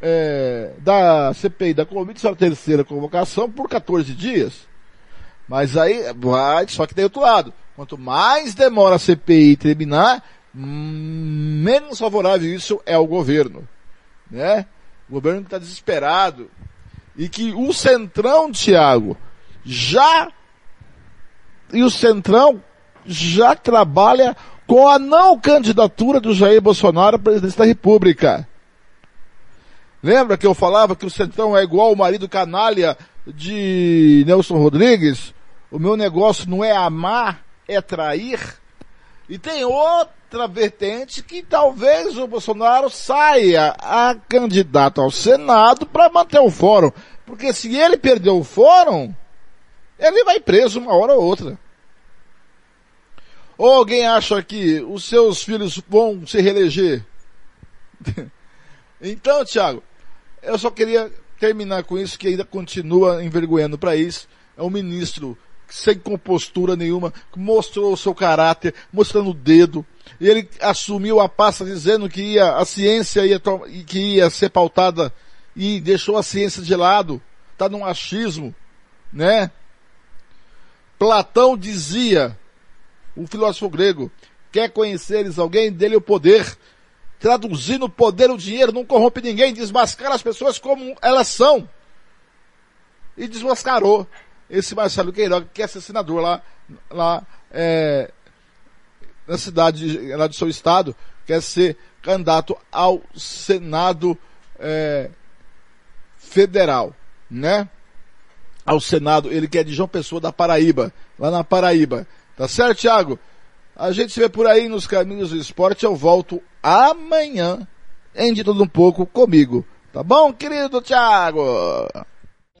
é, da CPI da Covid, sua terceira convocação, por 14 dias. Mas aí vai, só que tem outro lado. Quanto mais demora a CPI terminar, menos favorável isso é o governo. Né? O governo está desesperado. E que o Centrão, Tiago, já e o Centrão já trabalha com a não candidatura do Jair Bolsonaro à presidência da República. Lembra que eu falava que o Centrão é igual o marido canalha de Nelson Rodrigues? O meu negócio não é amar, é trair. E tem outra vertente que talvez o Bolsonaro saia a candidato ao Senado para manter o fórum. Porque se ele perder o fórum, ele vai preso uma hora ou outra. Ou alguém acha que os seus filhos vão se reeleger? então, Thiago, eu só queria terminar com isso, que ainda continua envergonhando o país. É um ministro sem compostura nenhuma, mostrou o seu caráter, mostrando o dedo. Ele assumiu a pasta dizendo que ia, a ciência ia, que ia ser pautada e deixou a ciência de lado. Está num achismo, né? Platão dizia, o filósofo grego, quer conheceres alguém, dele o poder. Traduzindo o poder, o dinheiro não corrompe ninguém, desmascara as pessoas como elas são. E desmascarou esse Marcelo Queiroga, que é assassinador lá, lá é, na cidade, lá do seu estado, quer ser candidato ao Senado é, Federal, né? Ao Senado, ele que é de João Pessoa da Paraíba, lá na Paraíba. Tá certo, Thiago? A gente se vê por aí nos caminhos do esporte. Eu volto amanhã em de tudo um pouco comigo. Tá bom, querido Thiago?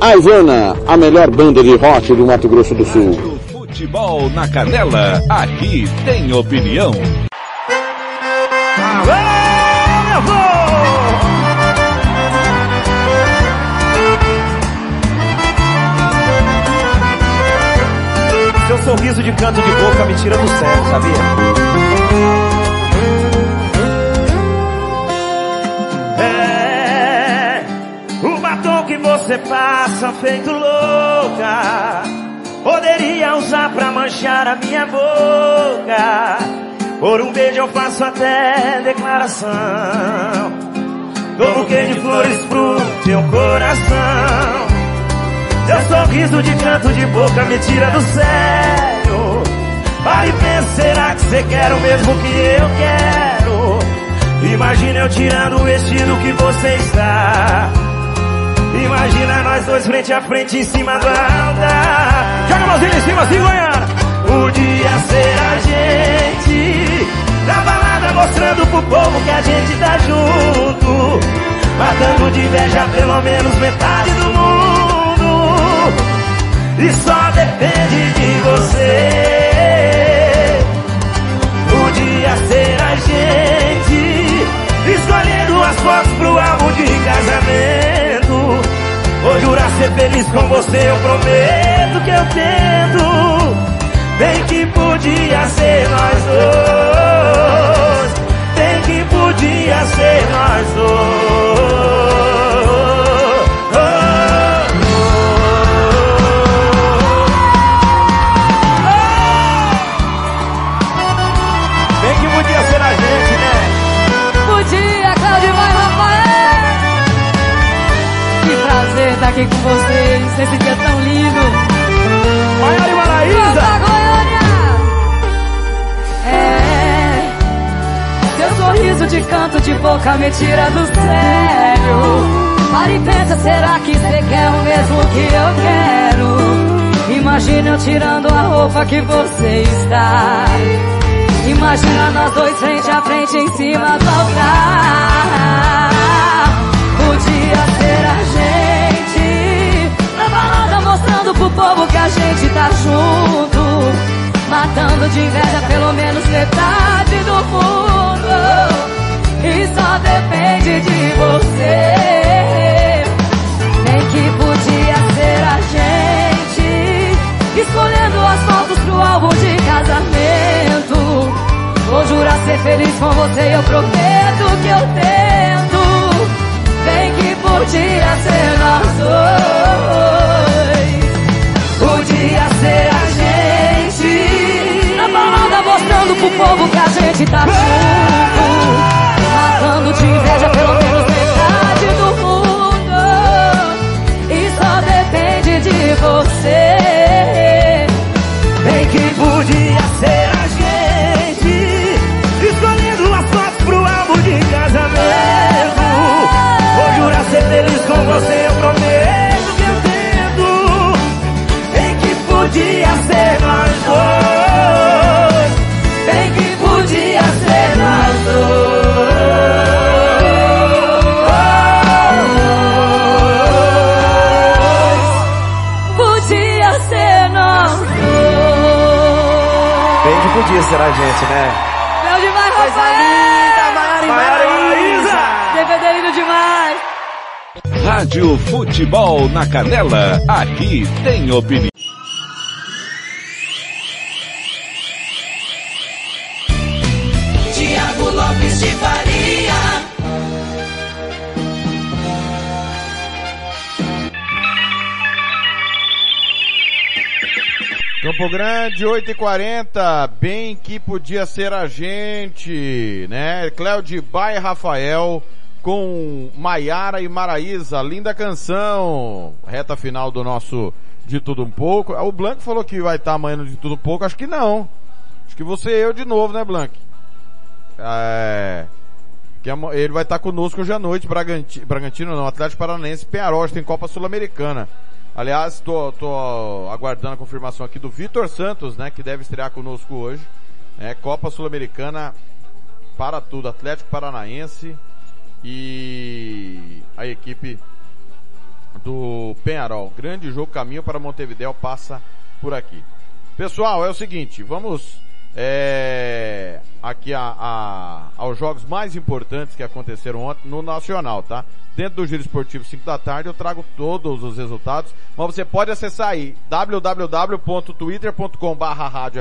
A Ivana, a melhor banda de rock do Mato Grosso do Sul. Futebol na Canela, aqui tem opinião. Seu sorriso de canto de boca me tira do sério, sabia? Você passa feito louca. Poderia usar pra manchar a minha boca. Por um beijo eu faço até declaração. Dou buquê de flores pro teu coração. Seu sorriso de canto de boca me tira do sério. Para e pensa, será que você quer o mesmo que eu quero? Imagina eu tirando o vestido que você está Imagina nós dois frente a frente em cima do altar. Joga a mãozinha em cima assim, Goiânia Podia ser a gente. Na balada mostrando pro povo que a gente tá junto. Matando de inveja pelo menos metade do mundo. E só depende de você. Podia ser a gente. Escolhendo as fotos pro álbum de casamento Vou jurar ser feliz com você, eu prometo que eu tento. Bem que podia ser nós dois. Bem que podia ser nós dois aqui com vocês nesse dia tão lindo! Maiara e Maraísa! Goiânia! É, seu sorriso de canto de boca me tira do sério. Para e pensa, será que você quer o mesmo que eu quero? Imagina eu tirando a roupa que você está. Imagina nós dois frente a frente em cima do altar. Podia ser a gente mostrando pro povo que a gente tá junto. Matando de inveja pelo menos metade do mundo. E só depende de você. Nem que podia ser a gente escolhendo as fotos pro álbum de casamento. Vou jurar ser feliz com você, eu prometo pro povo a gente tá junto. Bem que podia ser a gente, né? Meu demais, Coisa Rafael! linda, Maiara e Maraísa! DVD lindo demais! Rádio Futebol na Canela, aqui tem opinião. Tiago Lopes de Faria. Campo Grande, 8h40, bem que podia ser a gente, né? Cléo Bai Rafael com Maiara e Maraísa, linda canção. Reta final do nosso De Tudo Um Pouco. O Blanco falou que vai estar amanhã no De Tudo Um Pouco, acho que não. Acho que você e eu de novo, né, Blanco? É... Que ele vai estar conosco hoje à noite, Bragantino, Bragantino não, Atlético Paranaense, Penharol, tem Copa Sul-Americana. Aliás, tô, tô aguardando a confirmação aqui do Vitor Santos, né, que deve estrear conosco hoje. É, Copa Sul-Americana para tudo, Atlético Paranaense e a equipe do Penharol. Grande jogo, caminho para Montevideo passa por aqui. Pessoal, é o seguinte, vamos é, aqui a, a, aos jogos mais importantes que aconteceram ontem no Nacional, tá? Dentro do Giro Esportivo 5 da tarde eu trago todos os resultados, mas você pode acessar aí www.twitter.com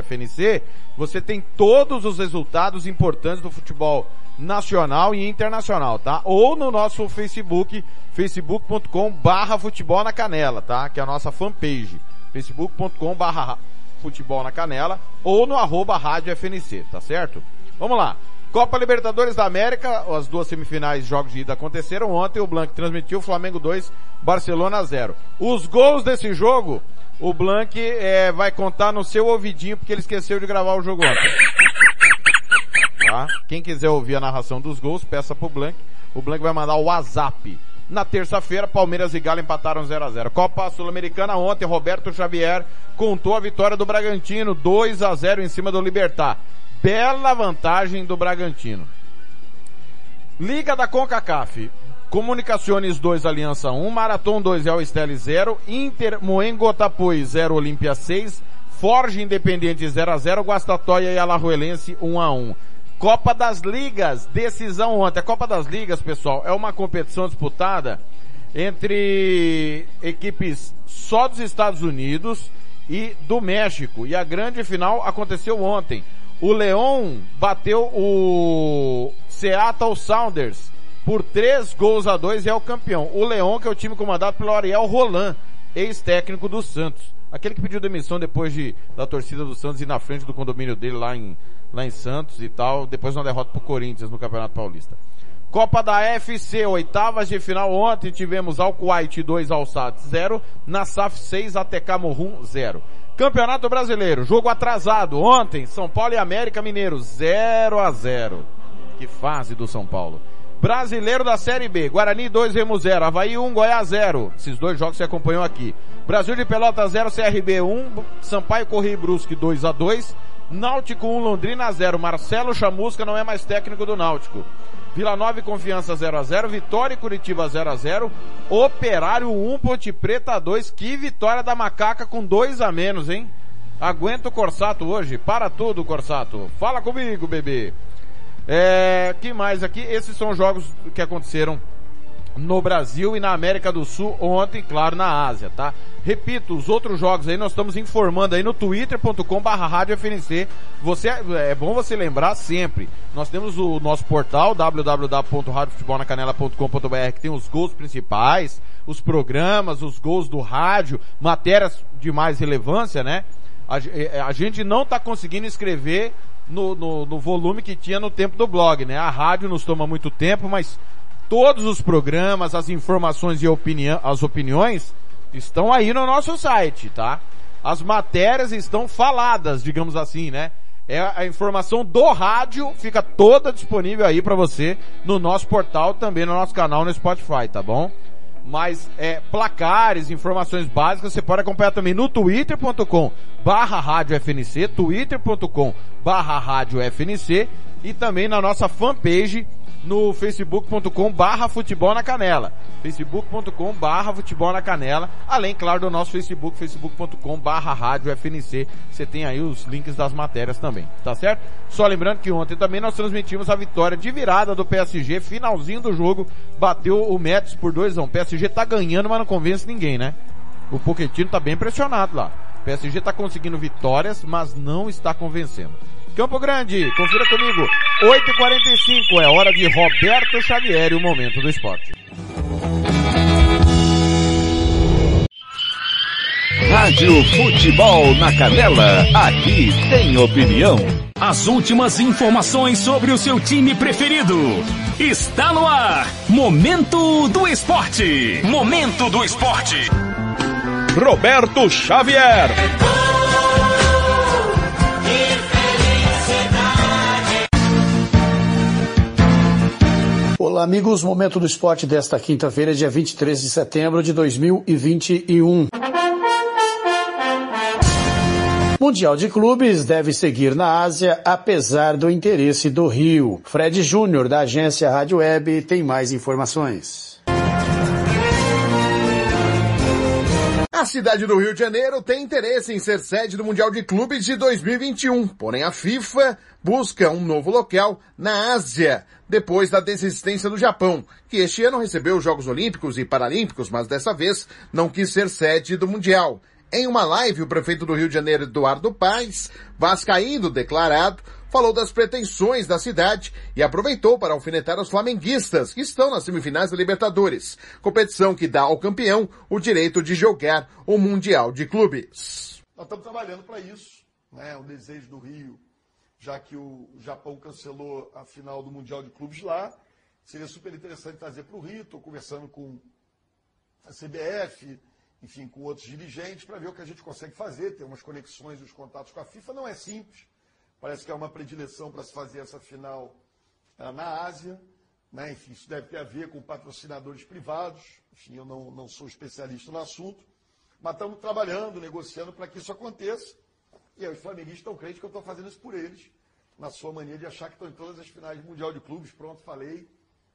FNC, você tem todos os resultados importantes do futebol nacional e internacional, tá? Ou no nosso Facebook, facebook.com barra futebol na canela, tá? Que é a nossa fanpage, facebook.com barra futebol na canela, ou no arroba rádio FNC, tá certo? Vamos lá. Copa Libertadores da América, as duas semifinais jogos de ida aconteceram ontem, o Blanc transmitiu Flamengo 2, Barcelona 0. Os gols desse jogo, o Blanc é, vai contar no seu ouvidinho, porque ele esqueceu de gravar o jogo ontem. Tá? Quem quiser ouvir a narração dos gols, peça pro Blanc. O Blanc vai mandar o WhatsApp. Na terça-feira, Palmeiras e Galo empataram 0 a 0 Copa Sul-Americana ontem, Roberto Xavier contou a vitória do Bragantino, 2 a 0 em cima do Libertar. Bela vantagem do Bragantino. Liga da CONCACAF. Comunicações 2, Aliança 1, Marathon 2, El Estelle 0, Inter Moengo Tapuí 0, Olímpia 6, Forge Independente 0 a 0, Guastatoia e Alajuelense 1 a 1. Copa das Ligas, decisão ontem. A Copa das Ligas, pessoal, é uma competição disputada entre equipes só dos Estados Unidos e do México. E a grande final aconteceu ontem. O Leão bateu o Seattle Sounders por três gols a dois e é o campeão. O Leão, que é o time comandado pelo Ariel Roland, ex-técnico do Santos. Aquele que pediu demissão depois de, da torcida do Santos ir na frente do condomínio dele lá em, lá em Santos e tal, depois de uma derrota pro Corinthians no Campeonato Paulista. Copa da FC, oitavas de final ontem tivemos Alcuaite 2 Alçates 0, na SAF 6 ATK Morrum 0. Campeonato Brasileiro, jogo atrasado ontem, São Paulo e América Mineiro 0 a 0. Que fase do São Paulo. Brasileiro da Série B, Guarani 2, Remo 0, Havaí 1, Goiás 0. Esses dois jogos você acompanhou aqui. Brasil de Pelota 0, CRB 1, Sampaio Correia e Brusque 2 a 2, Náutico 1, Londrina 0. Marcelo Chamusca não é mais técnico do Náutico. Vila Nova e Confiança 0 a 0, Vitória e Curitiba 0 a 0, Operário 1, Ponte Preta 2. Que vitória da Macaca com 2 a menos, hein? Aguenta o Corsato hoje. Para tudo, Corsato. Fala comigo, bebê. É, que mais aqui? Esses são jogos que aconteceram no Brasil e na América do Sul ontem, claro, na Ásia, tá? Repito, os outros jogos aí nós estamos informando aí no twitter.com barra. Você, é bom você lembrar sempre. Nós temos o nosso portal www.radiofutebolnacanela.com.br que tem os gols principais, os programas, os gols do rádio, matérias de mais relevância, né? A, é, a gente não está conseguindo escrever no, no, no volume que tinha no tempo do blog, né? A rádio nos toma muito tempo, mas todos os programas, as informações e opinião, as opiniões estão aí no nosso site, tá? As matérias estão faladas, digamos assim, né? É a informação do rádio fica toda disponível aí para você no nosso portal, também no nosso canal no Spotify, tá bom? Mas é, placares, informações básicas, você pode acompanhar também no twitter.com barra rádio FNC, twitter.com barra rádio FNC e também na nossa fanpage no facebook.com barra futebol na canela. facebook.com barra futebol na canela. Além, claro, do nosso facebook, facebook.com barra rádio FNC. Você tem aí os links das matérias também, tá certo? Só lembrando que ontem também nós transmitimos a vitória de virada do PSG, finalzinho do jogo, bateu o Mets por 2 a 1. Um. PSG tá ganhando, mas não convence ninguém, né? O Pochettino tá bem pressionado lá. PSG tá conseguindo vitórias, mas não está convencendo. Campo Grande, confira comigo. 8h45 é hora de Roberto Xavier e o momento do esporte. Rádio Futebol na Canela, aqui tem opinião. As últimas informações sobre o seu time preferido. Está no ar. Momento do Esporte. Momento do Esporte. Roberto Xavier. Olá, amigos. Momento do esporte desta quinta-feira, dia 23 de setembro de 2021. Mundial de Clubes deve seguir na Ásia, apesar do interesse do Rio. Fred Júnior, da agência Rádio Web, tem mais informações. A cidade do Rio de Janeiro tem interesse em ser sede do Mundial de Clubes de 2021, porém a FIFA busca um novo local na Ásia, depois da desistência do Japão, que este ano recebeu os Jogos Olímpicos e Paralímpicos, mas dessa vez não quis ser sede do Mundial. Em uma live, o prefeito do Rio de Janeiro, Eduardo Paes, vascaíno declarado, falou das pretensões da cidade e aproveitou para alfinetar os flamenguistas que estão nas semifinais da Libertadores, competição que dá ao campeão o direito de jogar o Mundial de Clubes. Nós estamos trabalhando para isso, né? O desejo do Rio, já que o Japão cancelou a final do Mundial de Clubes lá, seria super interessante trazer para o Rio. Estou conversando com a CBF, enfim, com outros dirigentes para ver o que a gente consegue fazer, ter umas conexões e os contatos com a FIFA. Não é simples, Parece que é uma predileção para se fazer essa final uh, na Ásia. Né? Enfim, isso deve ter a ver com patrocinadores privados. Enfim, eu não, não sou especialista no assunto. Mas estamos trabalhando, negociando para que isso aconteça. E aí, os flamenguistas estão crentes que eu estou fazendo isso por eles, na sua mania de achar que estão em todas as finais do Mundial de Clubes. Pronto, falei.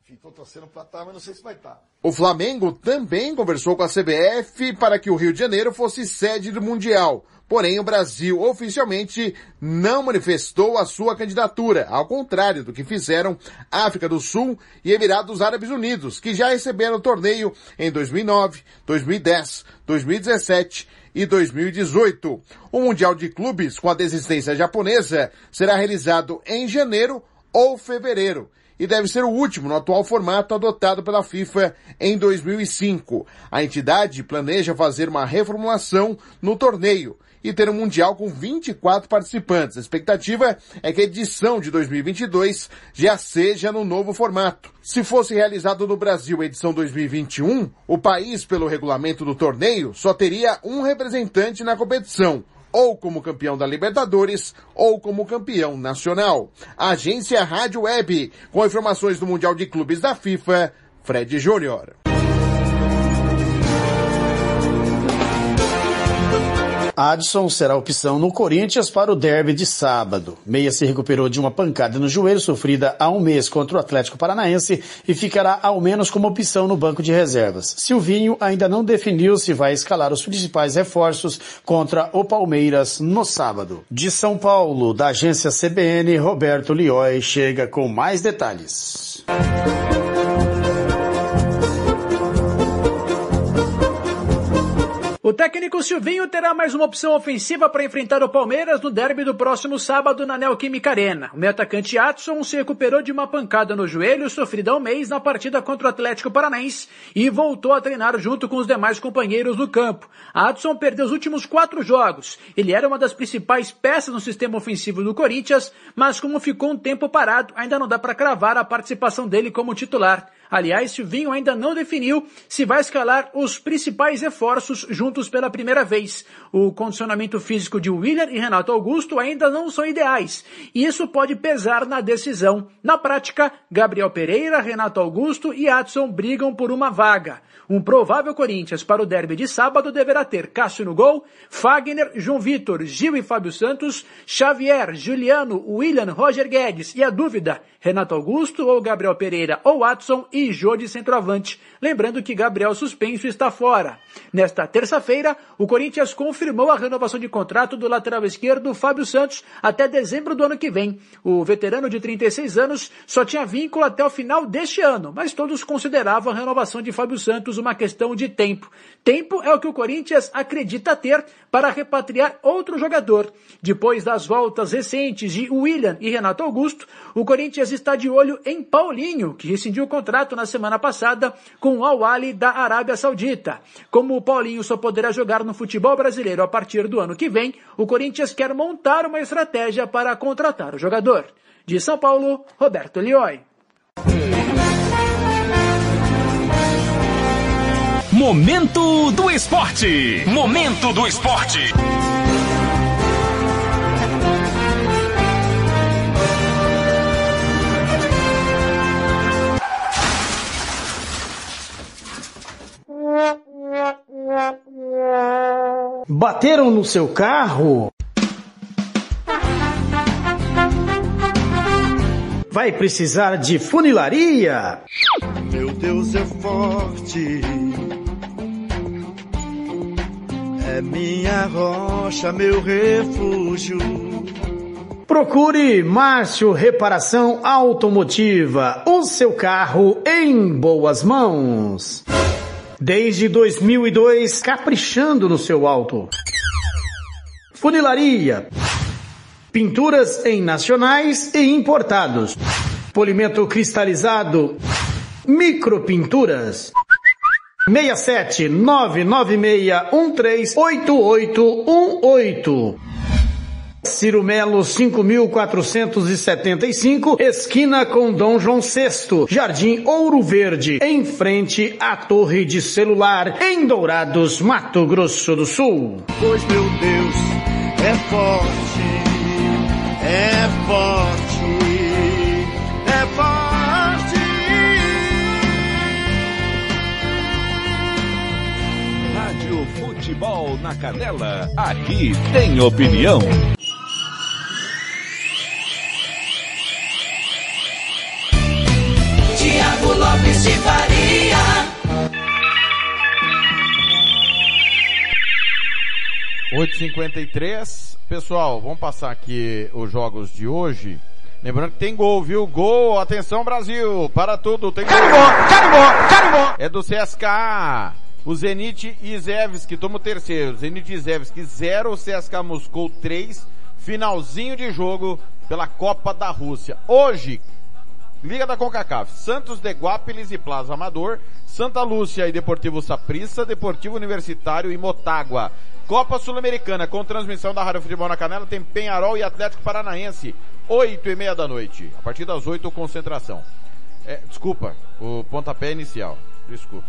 Estou torcendo para estar, mas não sei se vai estar. O Flamengo também conversou com a CBF para que o Rio de Janeiro fosse sede do Mundial. Porém, o Brasil oficialmente não manifestou a sua candidatura, ao contrário do que fizeram África do Sul e Emirados Árabes Unidos, que já receberam o torneio em 2009, 2010, 2017 e 2018. O Mundial de Clubes com a desistência japonesa será realizado em janeiro ou fevereiro e deve ser o último no atual formato adotado pela FIFA em 2005. A entidade planeja fazer uma reformulação no torneio e ter um Mundial com 24 participantes. A expectativa é que a edição de 2022 já seja no novo formato. Se fosse realizado no Brasil a edição 2021, o país, pelo regulamento do torneio, só teria um representante na competição ou como campeão da Libertadores, ou como campeão nacional. Agência Rádio Web, com informações do Mundial de Clubes da FIFA, Fred Júnior. Adson será opção no Corinthians para o derby de sábado. Meia se recuperou de uma pancada no joelho sofrida há um mês contra o Atlético Paranaense e ficará ao menos como opção no banco de reservas. Silvinho ainda não definiu se vai escalar os principais reforços contra o Palmeiras no sábado. De São Paulo, da agência CBN, Roberto Lioi chega com mais detalhes. O técnico Silvinho terá mais uma opção ofensiva para enfrentar o Palmeiras no derby do próximo sábado na Neoquímica Arena. O meio atacante Atson se recuperou de uma pancada no joelho sofrida há um mês na partida contra o Atlético Paranaense e voltou a treinar junto com os demais companheiros no campo. Atson perdeu os últimos quatro jogos. Ele era uma das principais peças no sistema ofensivo do Corinthians, mas como ficou um tempo parado, ainda não dá para cravar a participação dele como titular. Aliás, Silvinho ainda não definiu se vai escalar os principais reforços juntos pela primeira vez. O condicionamento físico de William e Renato Augusto ainda não são ideais, e isso pode pesar na decisão. Na prática, Gabriel Pereira, Renato Augusto e Adson brigam por uma vaga. Um provável Corinthians para o derby de sábado deverá ter Cássio no gol, Fagner, João Vitor, Gil e Fábio Santos, Xavier, Juliano, William, Roger Guedes e a dúvida, Renato Augusto ou Gabriel Pereira ou Watson e Jô de centroavante. Lembrando que Gabriel suspenso está fora. Nesta terça-feira, o Corinthians confirmou a renovação de contrato do lateral esquerdo Fábio Santos até dezembro do ano que vem. O veterano de 36 anos só tinha vínculo até o final deste ano, mas todos consideravam a renovação de Fábio Santos uma questão de tempo. Tempo é o que o Corinthians acredita ter para repatriar outro jogador. Depois das voltas recentes de William e Renato Augusto, o Corinthians está de olho em Paulinho, que rescindiu o contrato na semana passada com o Al-Ali da Arábia Saudita. Como o Paulinho só poderá jogar no futebol brasileiro a partir do ano que vem, o Corinthians quer montar uma estratégia para contratar o jogador. De São Paulo, Roberto Lioi. Momento do Esporte. Momento do Esporte. Bateram no seu carro? Vai precisar de funilaria? Meu Deus é forte. É minha rocha, meu refúgio. Procure Márcio Reparação Automotiva, o seu carro em boas mãos. Desde 2002, caprichando no seu auto. Funilaria. Pinturas em nacionais e importados. Polimento cristalizado. Micropinturas. 67 996 138818. Ciro Melo 5475, esquina com Dom João VI, Jardim Ouro Verde, em frente à Torre de Celular, em Dourados, Mato Grosso do Sul. Pois meu Deus é forte, é forte, é forte. Rádio Futebol na Canela, aqui tem opinião. Lopes de Faria. Oito cinquenta e. Pessoal, vamos passar aqui os jogos de hoje. Lembrando que tem gol, viu? Gol, atenção Brasil, para tudo, tem gol. Carimbó, carimbó, É do CSKA. O Zenit e Zevski tomam o terceiro. Zenit e Zevski 0, CSKA Moscou 3. Finalzinho de jogo pela Copa da Rússia. Hoje, Liga da CONCACAF, Santos de Guápilis e Plaza Amador, Santa Lúcia e Deportivo Saprissa, Deportivo Universitário e Motagua. Copa Sul-Americana com transmissão da Rádio Futebol na Canela tem Penharol e Atlético Paranaense, oito e meia da noite. A partir das oito, concentração. É, desculpa, o pontapé inicial. Desculpe.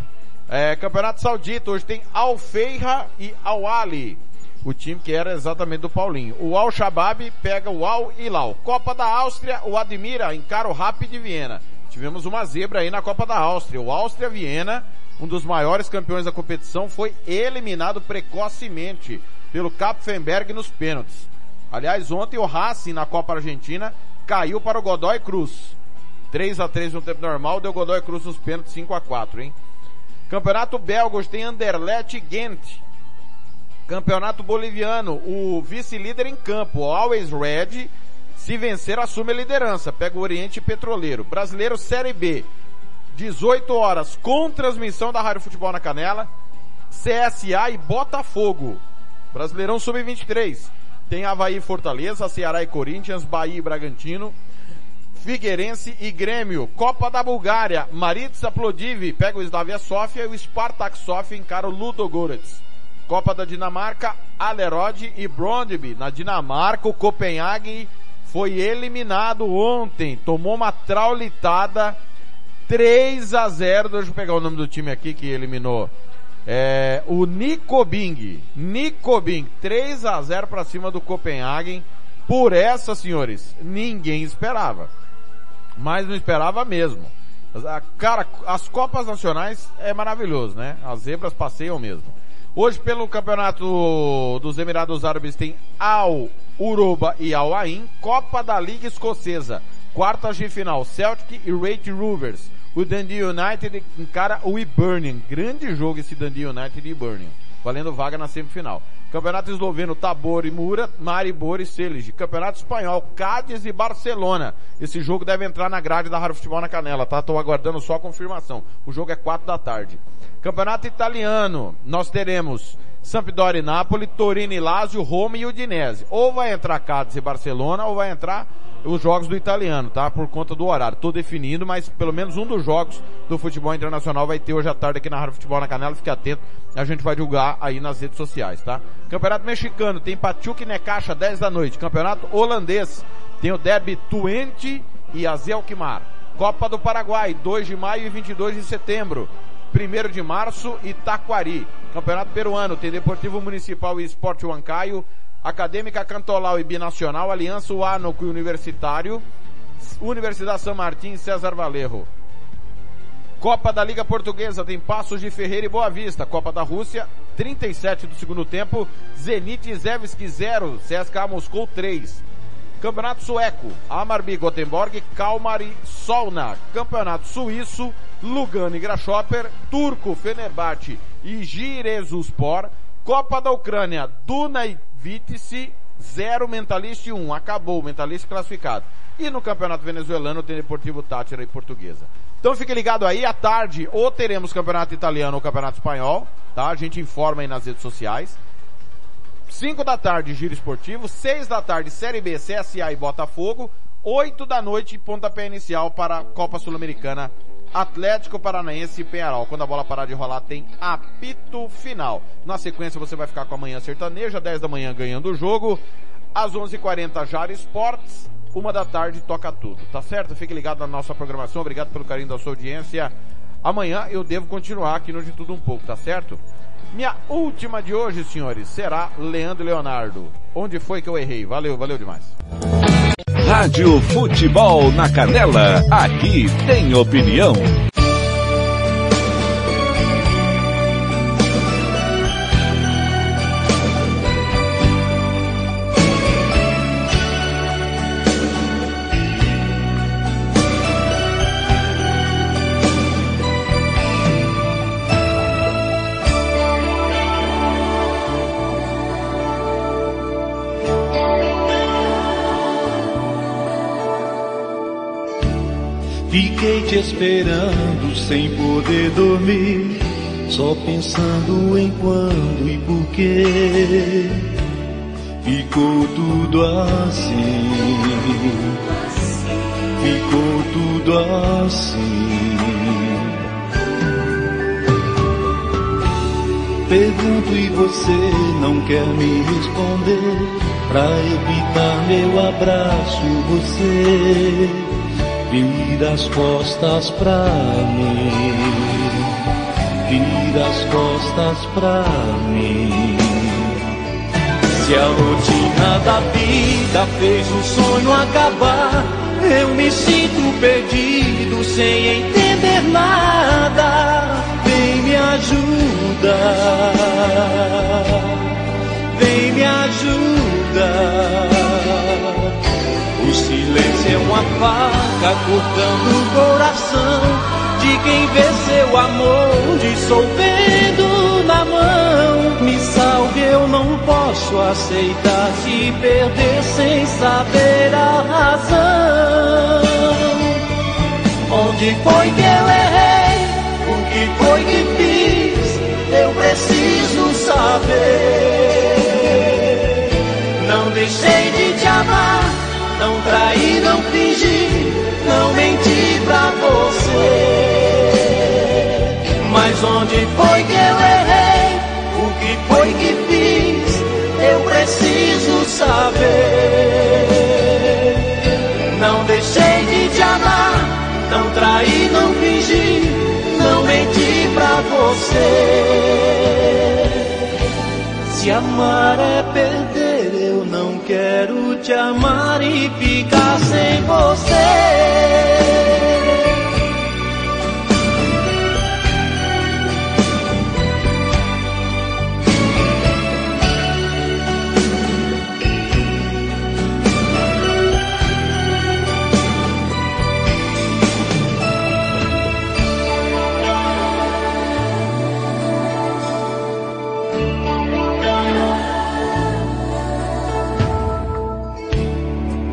É, Campeonato Saudita, hoje tem Al-Feira e Al-Ali. O time que era exatamente do Paulinho. O Al-Shabaab pega o Al-Hilal. Copa da Áustria, o Admira encara o Rapid de Viena. Tivemos uma zebra aí na Copa da Áustria. O Áustria-Viena, um dos maiores campeões da competição, foi eliminado precocemente pelo Kapfenberg nos pênaltis. Aliás, ontem o Racing na Copa Argentina caiu para o Godoy Cruz. 3 a 3 no tempo normal, deu Godoy Cruz nos pênaltis 5 a 4 hein? Campeonato Belga, hoje tem Anderlecht e Ghent. Campeonato Boliviano, o vice-líder em campo, Always Red, se vencer assume a liderança, pega o Oriente Petroleiro. Brasileiro Série B, 18 horas, com transmissão da Rádio Futebol na Canela. CSA e Botafogo. Brasileirão Sub-23. Tem Havaí e Fortaleza, Ceará e Corinthians, Bahia e Bragantino, Figueirense e Grêmio. Copa da Bulgária, Maritza Plodiv pega o Slavia Sofia e o Spartak Sofia encara o Ludogorets. Copa da Dinamarca, Alerod e Brondby. Na Dinamarca, o Copenhague foi eliminado ontem. Tomou uma traulitada 3 a 0. Deixa eu pegar o nome do time aqui que eliminou. É, o Nikobing. Nikobing. 3 a 0 para cima do Copenhagen. Por essa, senhores, ninguém esperava. Mas não esperava mesmo. Cara, as Copas Nacionais é maravilhoso, né? As zebras passeiam mesmo. Hoje, pelo campeonato dos Emirados Árabes, tem Al Uroba e Al Ain, Copa da Liga Escocesa, quartas de final, Celtic e Rate Rovers. O Dundee United encara o Hibernian. Grande jogo esse Dundee United e Hibernian. Valendo vaga na semifinal. Campeonato esloveno, Tabor e Mura, Maribor e Selig. Campeonato espanhol, Cádiz e Barcelona. Esse jogo deve entrar na grade da Rádio Futebol na Canela, tá? Tô aguardando só a confirmação. O jogo é quatro da tarde. Campeonato italiano, nós teremos Sampdoria e Napoli, Torino e Lazio, Roma e Udinese. Ou vai entrar Cádiz e Barcelona, ou vai entrar os jogos do italiano, tá? Por conta do horário. Tô definindo, mas pelo menos um dos jogos do futebol internacional vai ter hoje à tarde aqui na Rádio Futebol na Canela. Fique atento, a gente vai divulgar aí nas redes sociais, tá? Campeonato mexicano, tem Pachuca e Necaxa, 10 da noite. Campeonato holandês, tem o Derby Twente e Azelkmar. Copa do Paraguai, 2 de maio e 22 de setembro. 1 de março, Itaquari. Campeonato Peruano, tem Deportivo Municipal e Esporte Huancaio, Acadêmica Cantolau e Binacional, Aliança Uánoco e Universitário, Universidade São Martin e César Valerro. Copa da Liga Portuguesa tem Passos de Ferreira e Boa Vista. Copa da Rússia, 37 do segundo tempo, Zenit Zevski 0, CSKA Moscou 3. Campeonato Sueco, Amarby Gothenburg, Kalmar e Solna. Campeonato Suíço, Lugano e Grasshopper, Turco, Fenerbahçe e Giresuspor. Copa da Ucrânia, Vitice, 0 Mentalista 1. Um. Acabou o classificado. E no Campeonato Venezuelano tem Deportivo Tátira e Portuguesa. Então fique ligado aí, à tarde ou teremos Campeonato Italiano ou Campeonato Espanhol, tá? A gente informa aí nas redes sociais. 5 da tarde, Giro Esportivo. 6 da tarde, Série B, CSA e Botafogo. 8 da noite, pontapé inicial para a Copa Sul-Americana Atlético Paranaense e Penharol. Quando a bola parar de rolar, tem apito final. Na sequência, você vai ficar com a manhã sertaneja, 10 da manhã ganhando o jogo. Às 11h40, Jara Esportes. Uma da tarde, toca tudo. Tá certo? Fique ligado na nossa programação. Obrigado pelo carinho da sua audiência. Amanhã eu devo continuar aqui no De Tudo Um Pouco, tá certo? Minha última de hoje, senhores, será Leandro Leonardo. Onde foi que eu errei? Valeu, valeu demais. Rádio Futebol na Canela, aqui tem opinião. Fiquei te esperando sem poder dormir, só pensando em quando e por quê. Ficou tudo assim, ficou tudo assim. Pergunto e você não quer me responder, pra evitar meu abraço você Vira as costas pra mim, vira as costas pra mim. Se a rotina da vida fez o sonho acabar, eu me sinto perdido sem entender nada. Vem me ajuda, vem me ajuda. Silêncio é uma faca cortando o coração de quem vê seu amor dissolvendo na mão. Me salve, eu não posso aceitar te perder sem saber a razão. Onde foi que eu errei? O que foi que fiz? Eu preciso saber. Não deixei de te amar, não traí, não fingi, não menti pra você. Mas onde foi que eu errei? O que foi que fiz? Eu preciso saber. Não deixei de te amar, não traí, não fingi, não menti pra você. Se amar é perder, quero te amar e ficar sem você.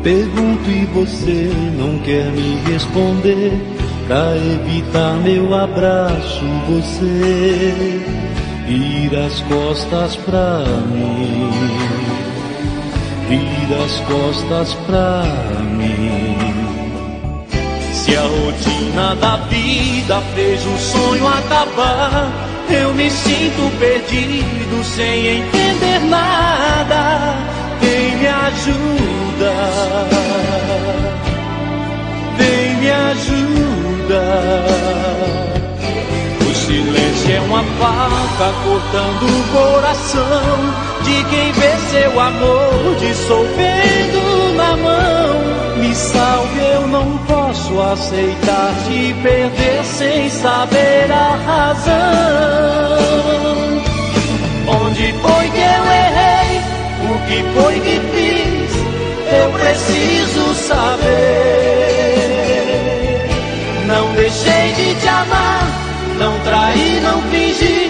Pergunto e você não quer me responder. Pra evitar meu abraço, você vira as costas pra mim. Vira as costas pra mim. Se a rotina da vida fez o sonho acabar, eu me sinto perdido sem entender nada. Quem me ajuda? Vem me ajuda. O silêncio é uma faca cortando o coração de quem vê seu amor dissolvendo na mão. Me salve, eu não posso aceitar te perder sem saber a razão. Onde foi que eu errei? O que foi que fiz? Eu preciso saber. Não deixei de te amar, não traí, não fingi,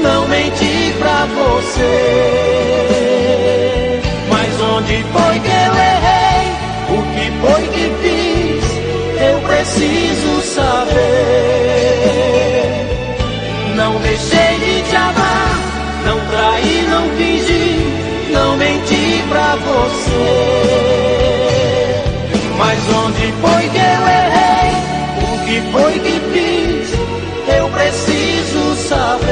não menti pra você. Mas onde foi que eu errei? O que foi que fiz? Eu preciso saber. pra você. Mas onde foi que eu errei? O que foi que fiz? Eu preciso saber.